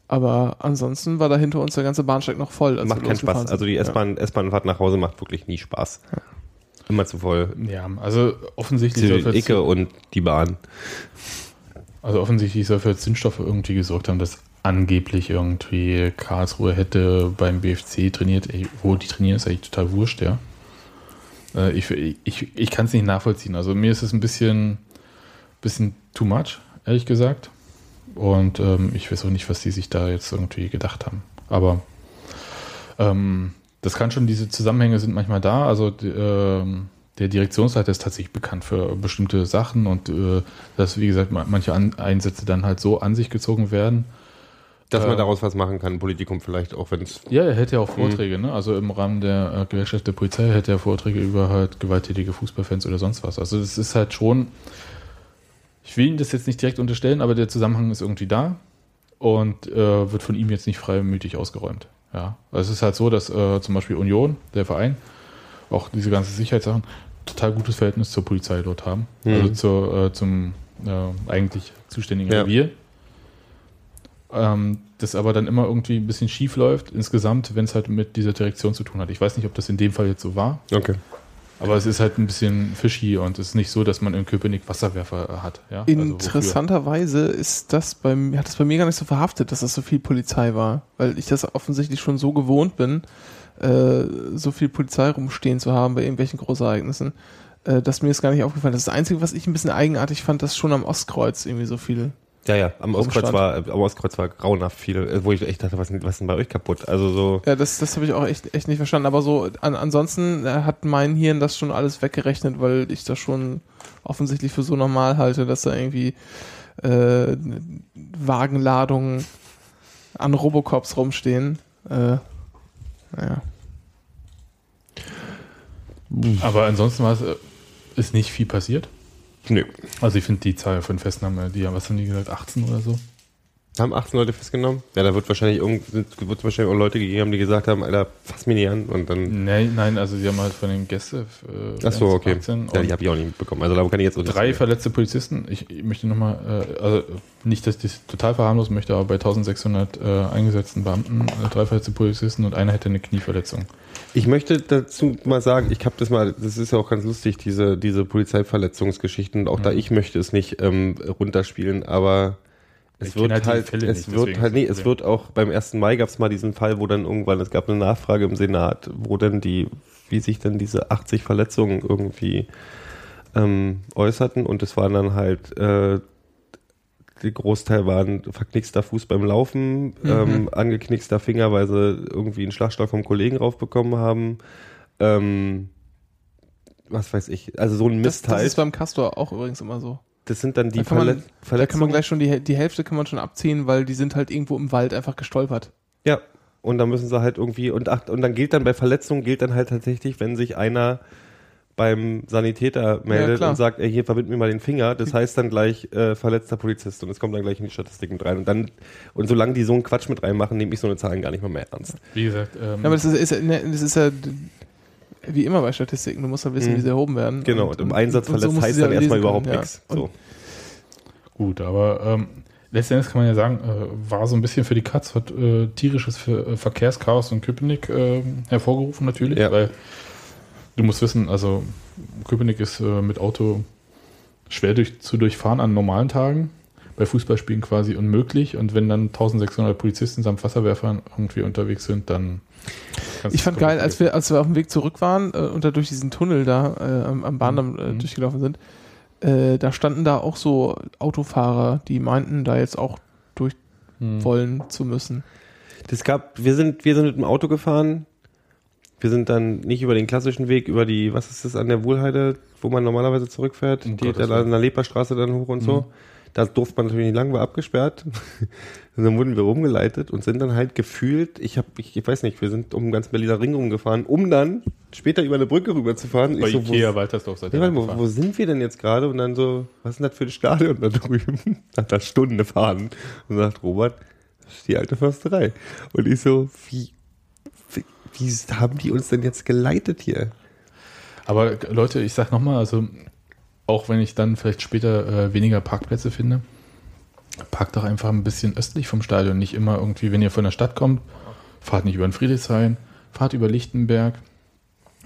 Aber ansonsten war da hinter uns der ganze Bahnsteig noch voll.
macht keinen Spaß. Also die
sind.
S-Bahn, S-Bahn-Fahrt nach Hause macht wirklich nie Spaß. Immer zu voll.
Ja, also offensichtlich
Die
soll für,
Icke und die Bahn.
also offensichtlich soll für Zündstoffe irgendwie gesorgt haben, dass angeblich irgendwie Karlsruhe hätte beim BFC trainiert. Ey, wo die trainieren, ist eigentlich total wurscht, ja. Äh, ich ich, ich kann es nicht nachvollziehen. Also mir ist es ein bisschen, bisschen too much, ehrlich gesagt. Und ähm, ich weiß auch nicht, was die sich da jetzt irgendwie gedacht haben. Aber ähm, das kann schon, diese Zusammenhänge sind manchmal da. Also ähm, der Direktionsleiter ist tatsächlich bekannt für bestimmte Sachen und äh, dass, wie gesagt, ma- manche An Einsätze dann halt so an sich gezogen werden.
Dass man
Äh,
daraus was machen kann, Politikum vielleicht, auch wenn es.
Ja, er hätte ja auch Vorträge, ne? Also im Rahmen der äh, Gewerkschaft der Polizei hätte er Vorträge über halt gewalttätige Fußballfans oder sonst was. Also das ist halt schon, ich will ihm das jetzt nicht direkt unterstellen, aber der Zusammenhang ist irgendwie da und äh, wird von ihm jetzt nicht freimütig ausgeräumt. Ja, also es ist halt so, dass äh, zum Beispiel Union, der Verein, auch diese ganzen Sicherheitssachen, total gutes Verhältnis zur Polizei dort haben.
Mhm.
Also zur, äh, zum äh, eigentlich zuständigen
Ja.
Revier. Ähm, das aber dann immer irgendwie ein bisschen schief läuft, insgesamt, wenn es halt mit dieser Direktion zu tun hat. Ich weiß nicht, ob das in dem Fall jetzt so war,
Okay.
Aber es ist halt ein bisschen fishy und es ist nicht so, dass man in Köpenick Wasserwerfer hat. Ja? Also?
Interessanterweise ist das bei hat das bei mir gar nicht so verhaftet, dass das so viel Polizei war, weil ich das offensichtlich schon so gewohnt bin, äh, so viel Polizei rumstehen zu haben bei irgendwelchen Großereignissen, äh, dass mir das gar nicht aufgefallen ist. Das Einzige, was ich ein bisschen eigenartig fand, dass schon am Ostkreuz irgendwie so viel.
Ja, ja, am Ostkreuz war, am Ostkreuz war grauenhaft viel, äh, wo ich echt dachte, was, was ist denn bei euch kaputt? Also so.
Ja, das, das habe ich auch echt, echt nicht verstanden. Aber so, an, ansonsten äh, hat mein Hirn das schon alles weggerechnet, weil ich das schon offensichtlich für so normal halte, dass da irgendwie äh, Wagenladungen an Robocops rumstehen. Äh, naja.
Aber ansonsten war es, äh, ist nicht viel passiert.
Nö.
Also ich finde die Zahl von Festnahmen, die, was haben die gesagt, 18 oder so?
Haben 18 Leute festgenommen? Ja, da wird wahrscheinlich wird wahrscheinlich auch Leute gegeben, haben, die gesagt haben, Alter, fass mich nicht an. Und dann.
Nein, nein, also sie haben halt von den Gästen. Äh,
Ach so, okay.
18
Ja, die habe ich auch nicht mitbekommen. Also da kann ich jetzt auch
drei verletzte Polizisten. Ich, ich möchte nochmal, äh, also nicht, dass ich das total verharmlosen möchte, aber bei 1600 äh, eingesetzten Beamten äh, drei verletzte Polizisten und einer hätte eine Knieverletzung.
Ich möchte dazu mal sagen, ich habe das mal, das ist ja auch ganz lustig, diese, diese Polizeiverletzungsgeschichten. Auch da ich möchte es nicht ähm, runterspielen, aber es
Ich
wird
halt
halt, es
nicht,
wird halt, nee, es wird auch beim 1. Mai gab es mal diesen Fall, wo dann irgendwann, es gab eine Nachfrage im Senat, wo dann die, wie sich dann diese 80 Verletzungen irgendwie ähm, äußerten und es waren dann halt, äh, Großteil waren verknickster Fuß beim Laufen, ähm, angeknickster Finger, weil sie irgendwie einen Schlagstock vom Kollegen raufbekommen haben. Ähm, was weiß ich, also so ein Mist
das
halt.
ist beim Castor auch übrigens immer so.
Das sind dann die
Da kann man-
Verle
Da kann man
Verletzungen.
gleich schon die, die Hälfte kann man schon abziehen, weil die sind halt irgendwo im Wald einfach gestolpert.
Ja, und dann müssen sie halt irgendwie und ach, und dann gilt dann bei Verletzungen gilt dann halt tatsächlich, wenn sich einer beim Sanitäter meldet
klar.
und sagt, ey, hier verbind mir mal den Finger, das heißt dann gleich äh, verletzter Polizist und es kommt dann gleich in die Statistiken mit rein und dann und solange die so einen Quatsch mit reinmachen, nehme ich so eine Zahlen gar nicht mehr, mehr ernst.
Wie gesagt, ähm,
Ja, aber das ist, ist, ja- ne, das ist ja wie immer bei Statistiken. Du musst ja wissen,
Mhm.
wie sie erhoben werden.
Genau, und, im Einsatz
und so
verletzt
du
heißt dann
ja
erstmal überhaupt
können, ja.
nichts.
Und
So.
Gut, aber ähm, letztendlich kann man ja sagen, äh, war so ein bisschen für die Katz, hat äh, tierisches Ver äh, Verkehrschaos in Köpenick äh, hervorgerufen natürlich,
Ja.
weil du musst wissen, also Köpenick ist äh, mit Auto schwer durch, zu durchfahren an normalen Tagen, bei Fußballspielen quasi unmöglich und wenn dann 1600 Polizisten samt Wasserwerfern irgendwie unterwegs sind, dann
Ich fand geil, als wir, als wir auf dem Weg zurück waren äh, und da durch diesen Tunnel da äh, am, am Bahndamm äh,
Mhm.
durchgelaufen sind, äh, da standen da auch so Autofahrer, die meinten, da jetzt auch durch
vergessen.
wollen zu müssen.
Das gab, wir sind, wir sind mit dem Auto gefahren. Wir sind dann nicht über den klassischen Weg, über die, was ist das an der Wohlheide, wo man normalerweise zurückfährt,
Um
die
Gottes
da an der Leperstraße dann hoch und so.
Mhm.
Da durfte man natürlich nicht lang, war abgesperrt. und dann wurden wir rumgeleitet und sind dann halt gefühlt, ich habe, ich, ich weiß nicht, wir sind um den ganzen Berliner Ring rumgefahren, um dann später über eine Brücke rüberzufahren.
Bei
Ich so,
Ikea
wo,
Waltersdorf seid
ja,
gefahren.
wo sind wir denn jetzt gerade? Und dann so, was ist denn das für ein Stadion da drüben? Nach einer Stunde fahren. Und sagt Robert, das ist die alte Försterei. Und ich so, wie, wie, haben die uns denn jetzt geleitet hier?
Aber Leute, ich sag nochmal, also auch wenn ich dann vielleicht später äh, weniger Parkplätze finde, parkt doch einfach ein bisschen östlich vom Stadion. Nicht immer irgendwie, wenn ihr von der Stadt kommt, fahrt nicht über den Friedrichshain, fahrt über Lichtenberg,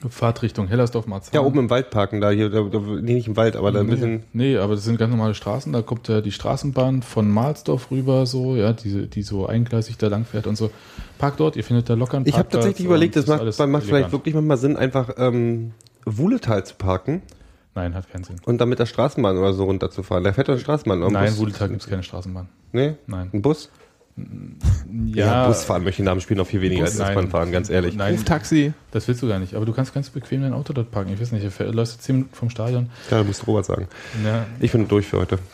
fahrt Richtung Hellersdorf, Marzahn.
Ja, oben im Wald parken, da hier, da, da, nee, nicht im Wald, aber da ein bisschen,
Nee, aber das sind ganz normale Straßen. Da kommt ja die Straßenbahn von Mahlsdorf rüber, so, ja, die, die so eingleisig da lang fährt und so. Parkt dort, ihr findet da locker einen
ich habe tatsächlich überlegt, das macht, macht vielleicht
elegant.
wirklich manchmal Sinn, einfach ähm, Wuhletal zu parken
Nein, hat keinen Sinn.
und dann mit der Straßenbahn oder so runterzufahren. Da fährt doch eine Straßenbahn.
Nein. Wudeltal gibt es keine Straßenbahn.
Nee?
Nein.
Ein Bus? Ja, Bus fahren möchte ich nach dem Spiel noch viel weniger
Bus,
als S-Bahn fahren, ganz ehrlich.
Nein,
Ruftaxi.
das willst du gar nicht. Aber du kannst ganz bequem dein Auto dort parken. Ich weiß nicht, du läufst jetzt 10 Minuten vom Stadion.
Ja, da musst du Robert sagen.
Ja,
Ich bin durch für heute.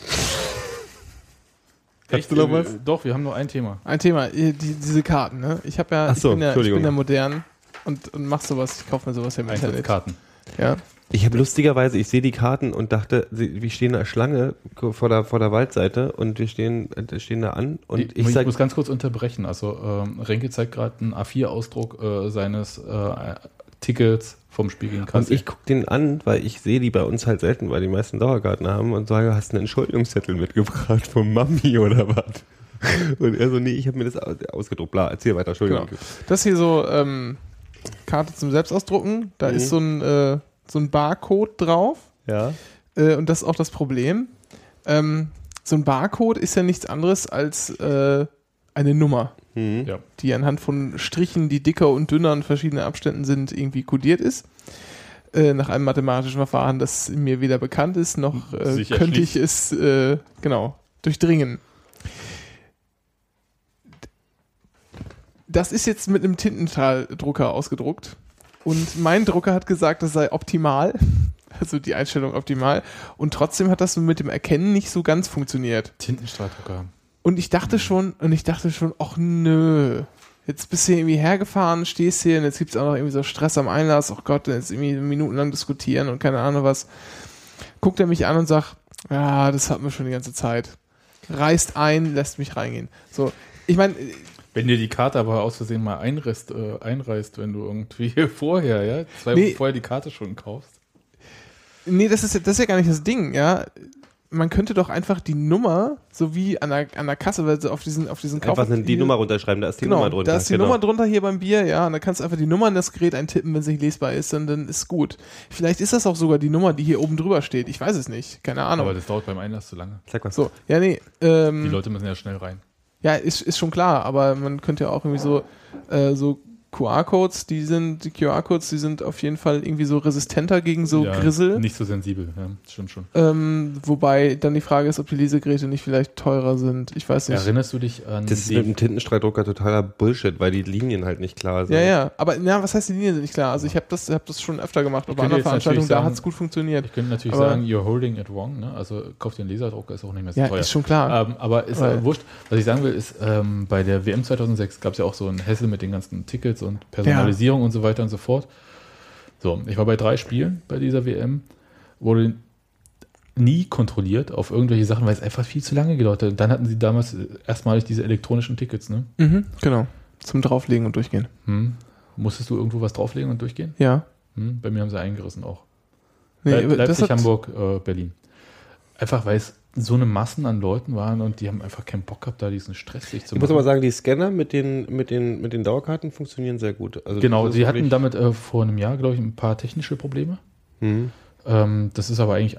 echt,
du noch
äh,
was?
Doch, wir haben nur ein Thema.
Ein Thema, äh, die, diese Karten, ne? Ich habe ja,
so,
ich bin ja, ich bin ja modern und, und mach sowas, ich kaufe mir sowas ja im Internet.
Einsatzkarten.
Ja.
Ich habe lustigerweise, ich sehe die Karten und dachte, wir stehen in der Schlange vor der, vor der Waldseite und wir stehen, äh, stehen da an und
ich,
ich,
ich muss ganz kurz unterbrechen. Also ähm, Renke zeigt gerade einen A4-Ausdruck äh, seines äh, Tickets vom Spiel gegen
und
Kassel.
ich gucke den an, weil ich sehe die bei uns halt selten, weil die meisten Dauerkarten haben und sage, hast du einen Entschuldigungszettel mitgebracht von Mami oder was? Und er so, nee, ich habe mir das aus- ausgedruckt. Bla, erzähl weiter, Entschuldigung.
Genau. Das hier so ähm, Karte zum Selbstausdrucken, da
Mhm.
ist so ein, äh, so ein Barcode drauf
Ja.
äh, und das ist auch das Problem. Ähm, so ein Barcode ist ja nichts anderes als äh, eine Nummer,
Mhm.
ja.
die anhand von Strichen, die dicker und dünner in verschiedenen Abständen sind, irgendwie kodiert ist. Äh, nach einem mathematischen Verfahren, das mir weder bekannt ist, noch äh, könnte ich es äh, genau durchdringen. Das ist jetzt mit einem Tintentaldrucker ausgedruckt. Und mein Drucker hat gesagt, das sei optimal. Also die Einstellung optimal. Und trotzdem hat das mit dem Erkennen nicht so ganz funktioniert.
Tintenstrahldrucker.
Und ich dachte schon, und ich dachte schon, ach nö. Jetzt bist du hier irgendwie hergefahren, stehst hier und jetzt gibt es auch noch irgendwie so Stress am Einlass. Oh Gott, jetzt irgendwie minutenlang diskutieren und keine Ahnung was. Guckt er mich an und sagt, ja, das hatten wir schon die ganze Zeit. reist ein, lässt mich reingehen. So, ich meine,
Wenn dir die Karte aber aus Versehen mal einreißt, äh, einreißt wenn du irgendwie vorher, ja, zwei
Nee.
Wochen vorher die Karte schon kaufst.
nee, das ist, ja- das ist ja gar nicht das Ding, ja. Man könnte doch einfach die Nummer, so wie an der, an der Kasse, weil so auf diesen, auf diesen
Einfach die
hier-
Nummer runterschreiben, da ist die
genau,
Nummer drunter.
Da ist die
genau.
Nummer drunter hier beim Bier, ja, und dann kannst du einfach die Nummer in das Gerät eintippen, wenn es nicht lesbar ist, dann, dann ist gut. Vielleicht ist das auch sogar die Nummer, die hier oben drüber steht. Ich weiß es nicht. Keine Ahnung.
Aber das dauert beim Einlass zu lange.
Sag mal.
so, ja, nee. Ähm,
Die Leute müssen ja schnell rein.
Ja, ist, ist schon klar, aber man könnte ja auch irgendwie so, äh, so QR-Codes, die sind, die QR-Codes, die sind auf jeden Fall irgendwie so resistenter gegen so
ja,
Grissel.
Nicht so sensibel, ja, stimmt schon.
Ähm, wobei dann die Frage ist, ob die Lesegeräte nicht vielleicht teurer sind. Ich weiß nicht.
Erinnerst du dich an
Das ist mit dem Tintenstrahldrucker totaler Bullshit, weil die Linien halt nicht klar sind.
ja, ja, aber na, was heißt die Linien sind nicht klar? Also ich habe das, hab das schon öfter gemacht, aber bei anderen Veranstaltungen, da hat es gut funktioniert.
Ich könnte natürlich
Aber-
sagen, you're holding it wrong, ne? Also kauf dir einen Laserdrucker, ist auch nicht mehr so
Ja,
teuer.
ist schon klar.
Ähm, aber ist äh, wurscht. Was ich sagen will, ist, ähm, bei der WM 2006 gab es ja auch so ein Hessel mit den ganzen Tickets und Personalisierung und so weiter und so fort. So, ich war bei drei Spielen bei dieser WM, wurde nie kontrolliert auf irgendwelche Sachen, weil es einfach viel zu lange gedauert hat. Und dann hatten sie damals erstmalig diese elektronischen Tickets, ne?
Mhm, genau. Zum Drauflegen und durchgehen.
Hm. Musstest du irgendwo was drauflegen und durchgehen?
Ja.
Hm. Bei mir haben sie eingerissen auch.
Nee,
Le Leipzig, Hamburg, äh, Berlin. Einfach weil es so eine Massen an Leuten waren und die haben einfach keinen Bock gehabt, da diesen Stress sich zu
Ich muss aber sagen, die Scanner mit den, mit den, mit den Dauerkarten funktionieren sehr gut. Also
Genau, sie hatten damit äh, vor einem Jahr, glaube ich, ein paar technische Probleme.
Mhm.
Ähm, das ist aber eigentlich,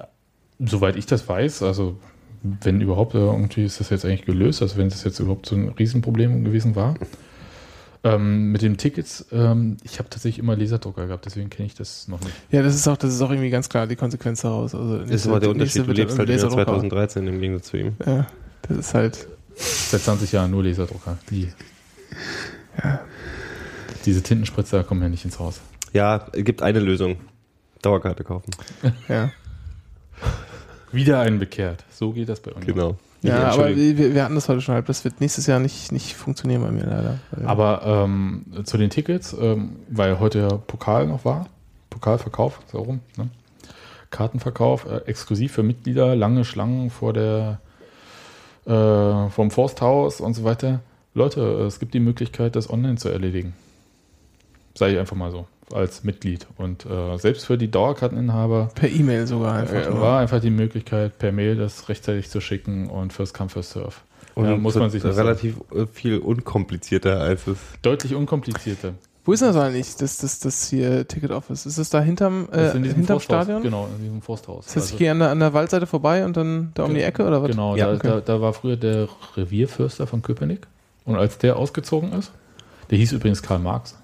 soweit ich das weiß, also wenn überhaupt, äh, irgendwie ist das jetzt eigentlich gelöst, also wenn das jetzt überhaupt so ein Riesenproblem gewesen war. Ähm, mit den Tickets, ähm, ich habe tatsächlich immer Laserdrucker gehabt, deswegen kenne ich das noch nicht.
Ja, das ist auch, das ist auch irgendwie ganz klar die Konsequenz daraus. Also
Das ist immer der Unterschied. Du lebst halt im Jahr 2013 im Gegensatz zu ihm.
Ja, das ist halt.
Seit 20 Jahren nur Laserdrucker. Die. Diese Tintenspritzer kommen ja nicht ins Haus.
Ja, es gibt eine Lösung. Dauerkarte kaufen.
Ja,
Wieder einen bekehrt. So geht das bei uns.
Genau.
Ja aber wir, wir hatten das heute schon halb. Das wird nächstes Jahr nicht, nicht funktionieren bei mir leider.
Aber ähm, zu den Tickets, ähm, weil heute ja Pokal noch war, Pokalverkauf, so rum, ne? Kartenverkauf, äh, exklusiv für Mitglieder, lange Schlangen vor der äh, vom Forsthaus und so weiter. Leute, es gibt die Möglichkeit, das online zu erledigen. Sage ich einfach mal so, als Mitglied. Und äh, selbst für die Dauerkarteninhaber
Per E-Mail sogar einfach.
äh, war einfach die Möglichkeit, per Mail das rechtzeitig zu schicken und First Come, First Serve.
Und
ja, muss man sich das
relativ äh, viel unkomplizierter als es.
Deutlich unkomplizierter.
Wo ist das eigentlich, das, das, das hier Ticket Office? Ist es da hinterm, äh,
Das ist in diesem
hinterm
Forsthaus.
Stadion?
Genau, in diesem Forsthaus.
Das heißt,
Also-
ich gehe an der, an der Waldseite vorbei und dann da um die Ecke oder was?
Genau,
Ja,
da,
okay.
da, da war früher der Revierförster von Köpenick. Und als der ausgezogen ist, der hieß übrigens Karl Marx.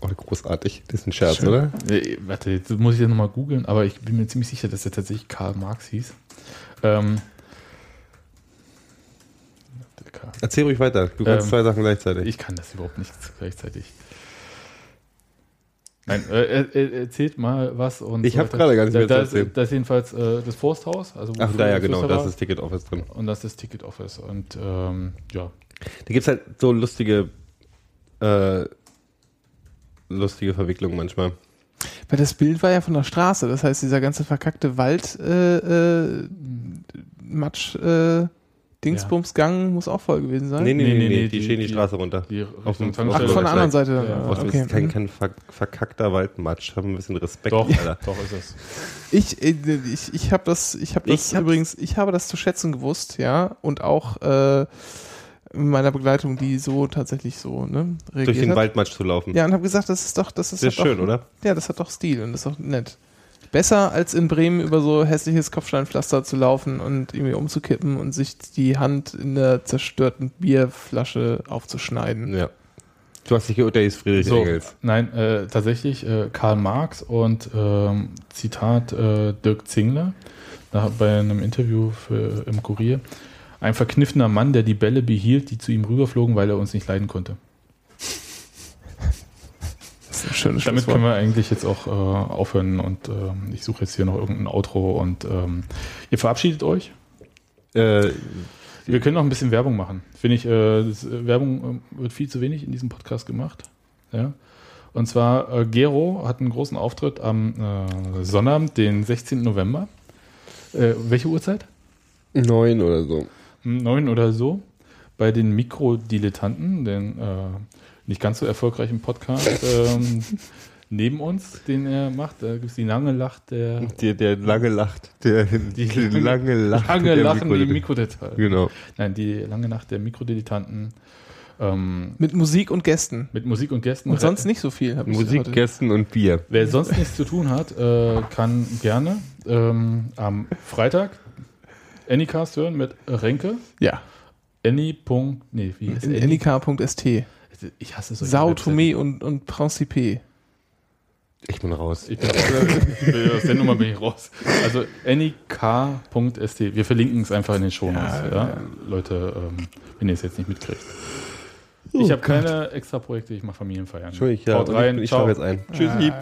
Oh, großartig. Das ist ein Scherz,
Schön.
oder?
Äh, warte, jetzt muss ich ja nochmal googeln, aber ich bin mir ziemlich sicher, dass er tatsächlich Karl Marx hieß. Ähm,
Erzähl ruhig weiter. Du kannst
Ähm,
zwei Sachen gleichzeitig.
ich kann das überhaupt nicht gleichzeitig. Nein, äh, er, erzählt mal was. Und
Ich
so
hab
weiter.
gerade gar nicht
da,
mehr zu
da,
erzählen.
ist, da ist jedenfalls äh, das Forsthaus. Also
Ach, da ja, genau. Da ist das Ticket Office drin.
Und das ist das Ticket Office. Und ähm, ja,
Da gibt es halt so lustige, äh, lustige Verwicklungen manchmal.
Weil das Bild war ja von der Straße, das heißt, dieser ganze verkackte Wald, äh, äh, Matsch, äh, Dingsbumsgang muss auch voll gewesen sein.
Nee, nee, nee,
Nee,
nee,
nee,
die,
die-
stehen die,
die-
Straße runter.
die
Auf dem-
Ach,
Ach,
von der anderen Seite.
Ja.
Was
okay.
ist kein, kein ver verkackter Waldmatsch. Haben ein bisschen Respekt,
Doch,
Alter.
doch ist es.
Ich, äh, ich, ich habe das, ich habe das
Ich
übrigens, ich habe das zu schätzen gewusst, ja, und auch äh, in meiner Begleitung, die so tatsächlich so ne, reagiert
Durch den
hat.
Waldmatsch zu laufen.
Ja, und habe gesagt, das ist doch, das ist,
Das ist
hat
schön,
doch,
oder?
Ja, das hat doch Stil und das ist doch nett. Besser als in Bremen über so hässliches Kopfsteinpflaster zu laufen und irgendwie umzukippen und sich die Hand in der zerstörten Bierflasche aufzuschneiden.
Ja. Du hast dich hieß Friedrich
So,
Engels.
nein, äh, tatsächlich äh, Karl Marx und ähm, Zitat äh, Dirk Zingler da, bei einem Interview für, im Kurier. Ein verkniffener Mann, der die Bälle behielt, die zu ihm rüberflogen, weil er uns nicht leiden konnte. Damit
Schlusswort.
können wir eigentlich jetzt auch äh, aufhören und ähm, ich suche jetzt hier noch irgendein Outro und ähm, ihr verabschiedet euch.
Äh,
Wir können noch ein bisschen Werbung machen. Finde ich, äh, das, äh, Werbung äh, wird viel zu wenig in diesem Podcast gemacht. Ja. Und zwar, äh, Gero hat einen großen Auftritt am äh, Sonnabend, den 16. November. Äh, welche Uhrzeit?
neun oder so.
Neun oder so bei den Mikrodilettanten, den äh, nicht ganz so erfolgreichen Podcast ähm, neben uns, den er macht. Da gibt es die lange Lacht der
Der, der lange lacht. Der, die lange Lacht.
lange
der
Lachen die
Mikrodilettanten. Genau.
Nein, die lange Nacht der Mikrodilettanten ähm,
Mit Musik und Gästen.
mit Musik und Gästen.
Und sonst nicht so viel.
Musik, Gästen und Bier.
Wer sonst nichts zu tun hat, äh, kann gerne ähm, am Freitag Anycast hören mit Renke.
Ja.
Any. Nee, wie ist
In
Any?
nik.st.
Ich hasse solche
Sao. Tome und, und Principe.
Ich bin raus.
Ich bin, ich bin, aus der Nummer bin ich raus. Also anyk.st. Wir verlinken es einfach in den Shownotes. Ja, Leute, ähm, wenn ihr es jetzt nicht mitkriegt. Ich habe keine extra Projekte, ich mache Familienfeiern.
Entschuldigung, ja.
Haut rein,
ich, ich jetzt ein. Tschüss, lieb.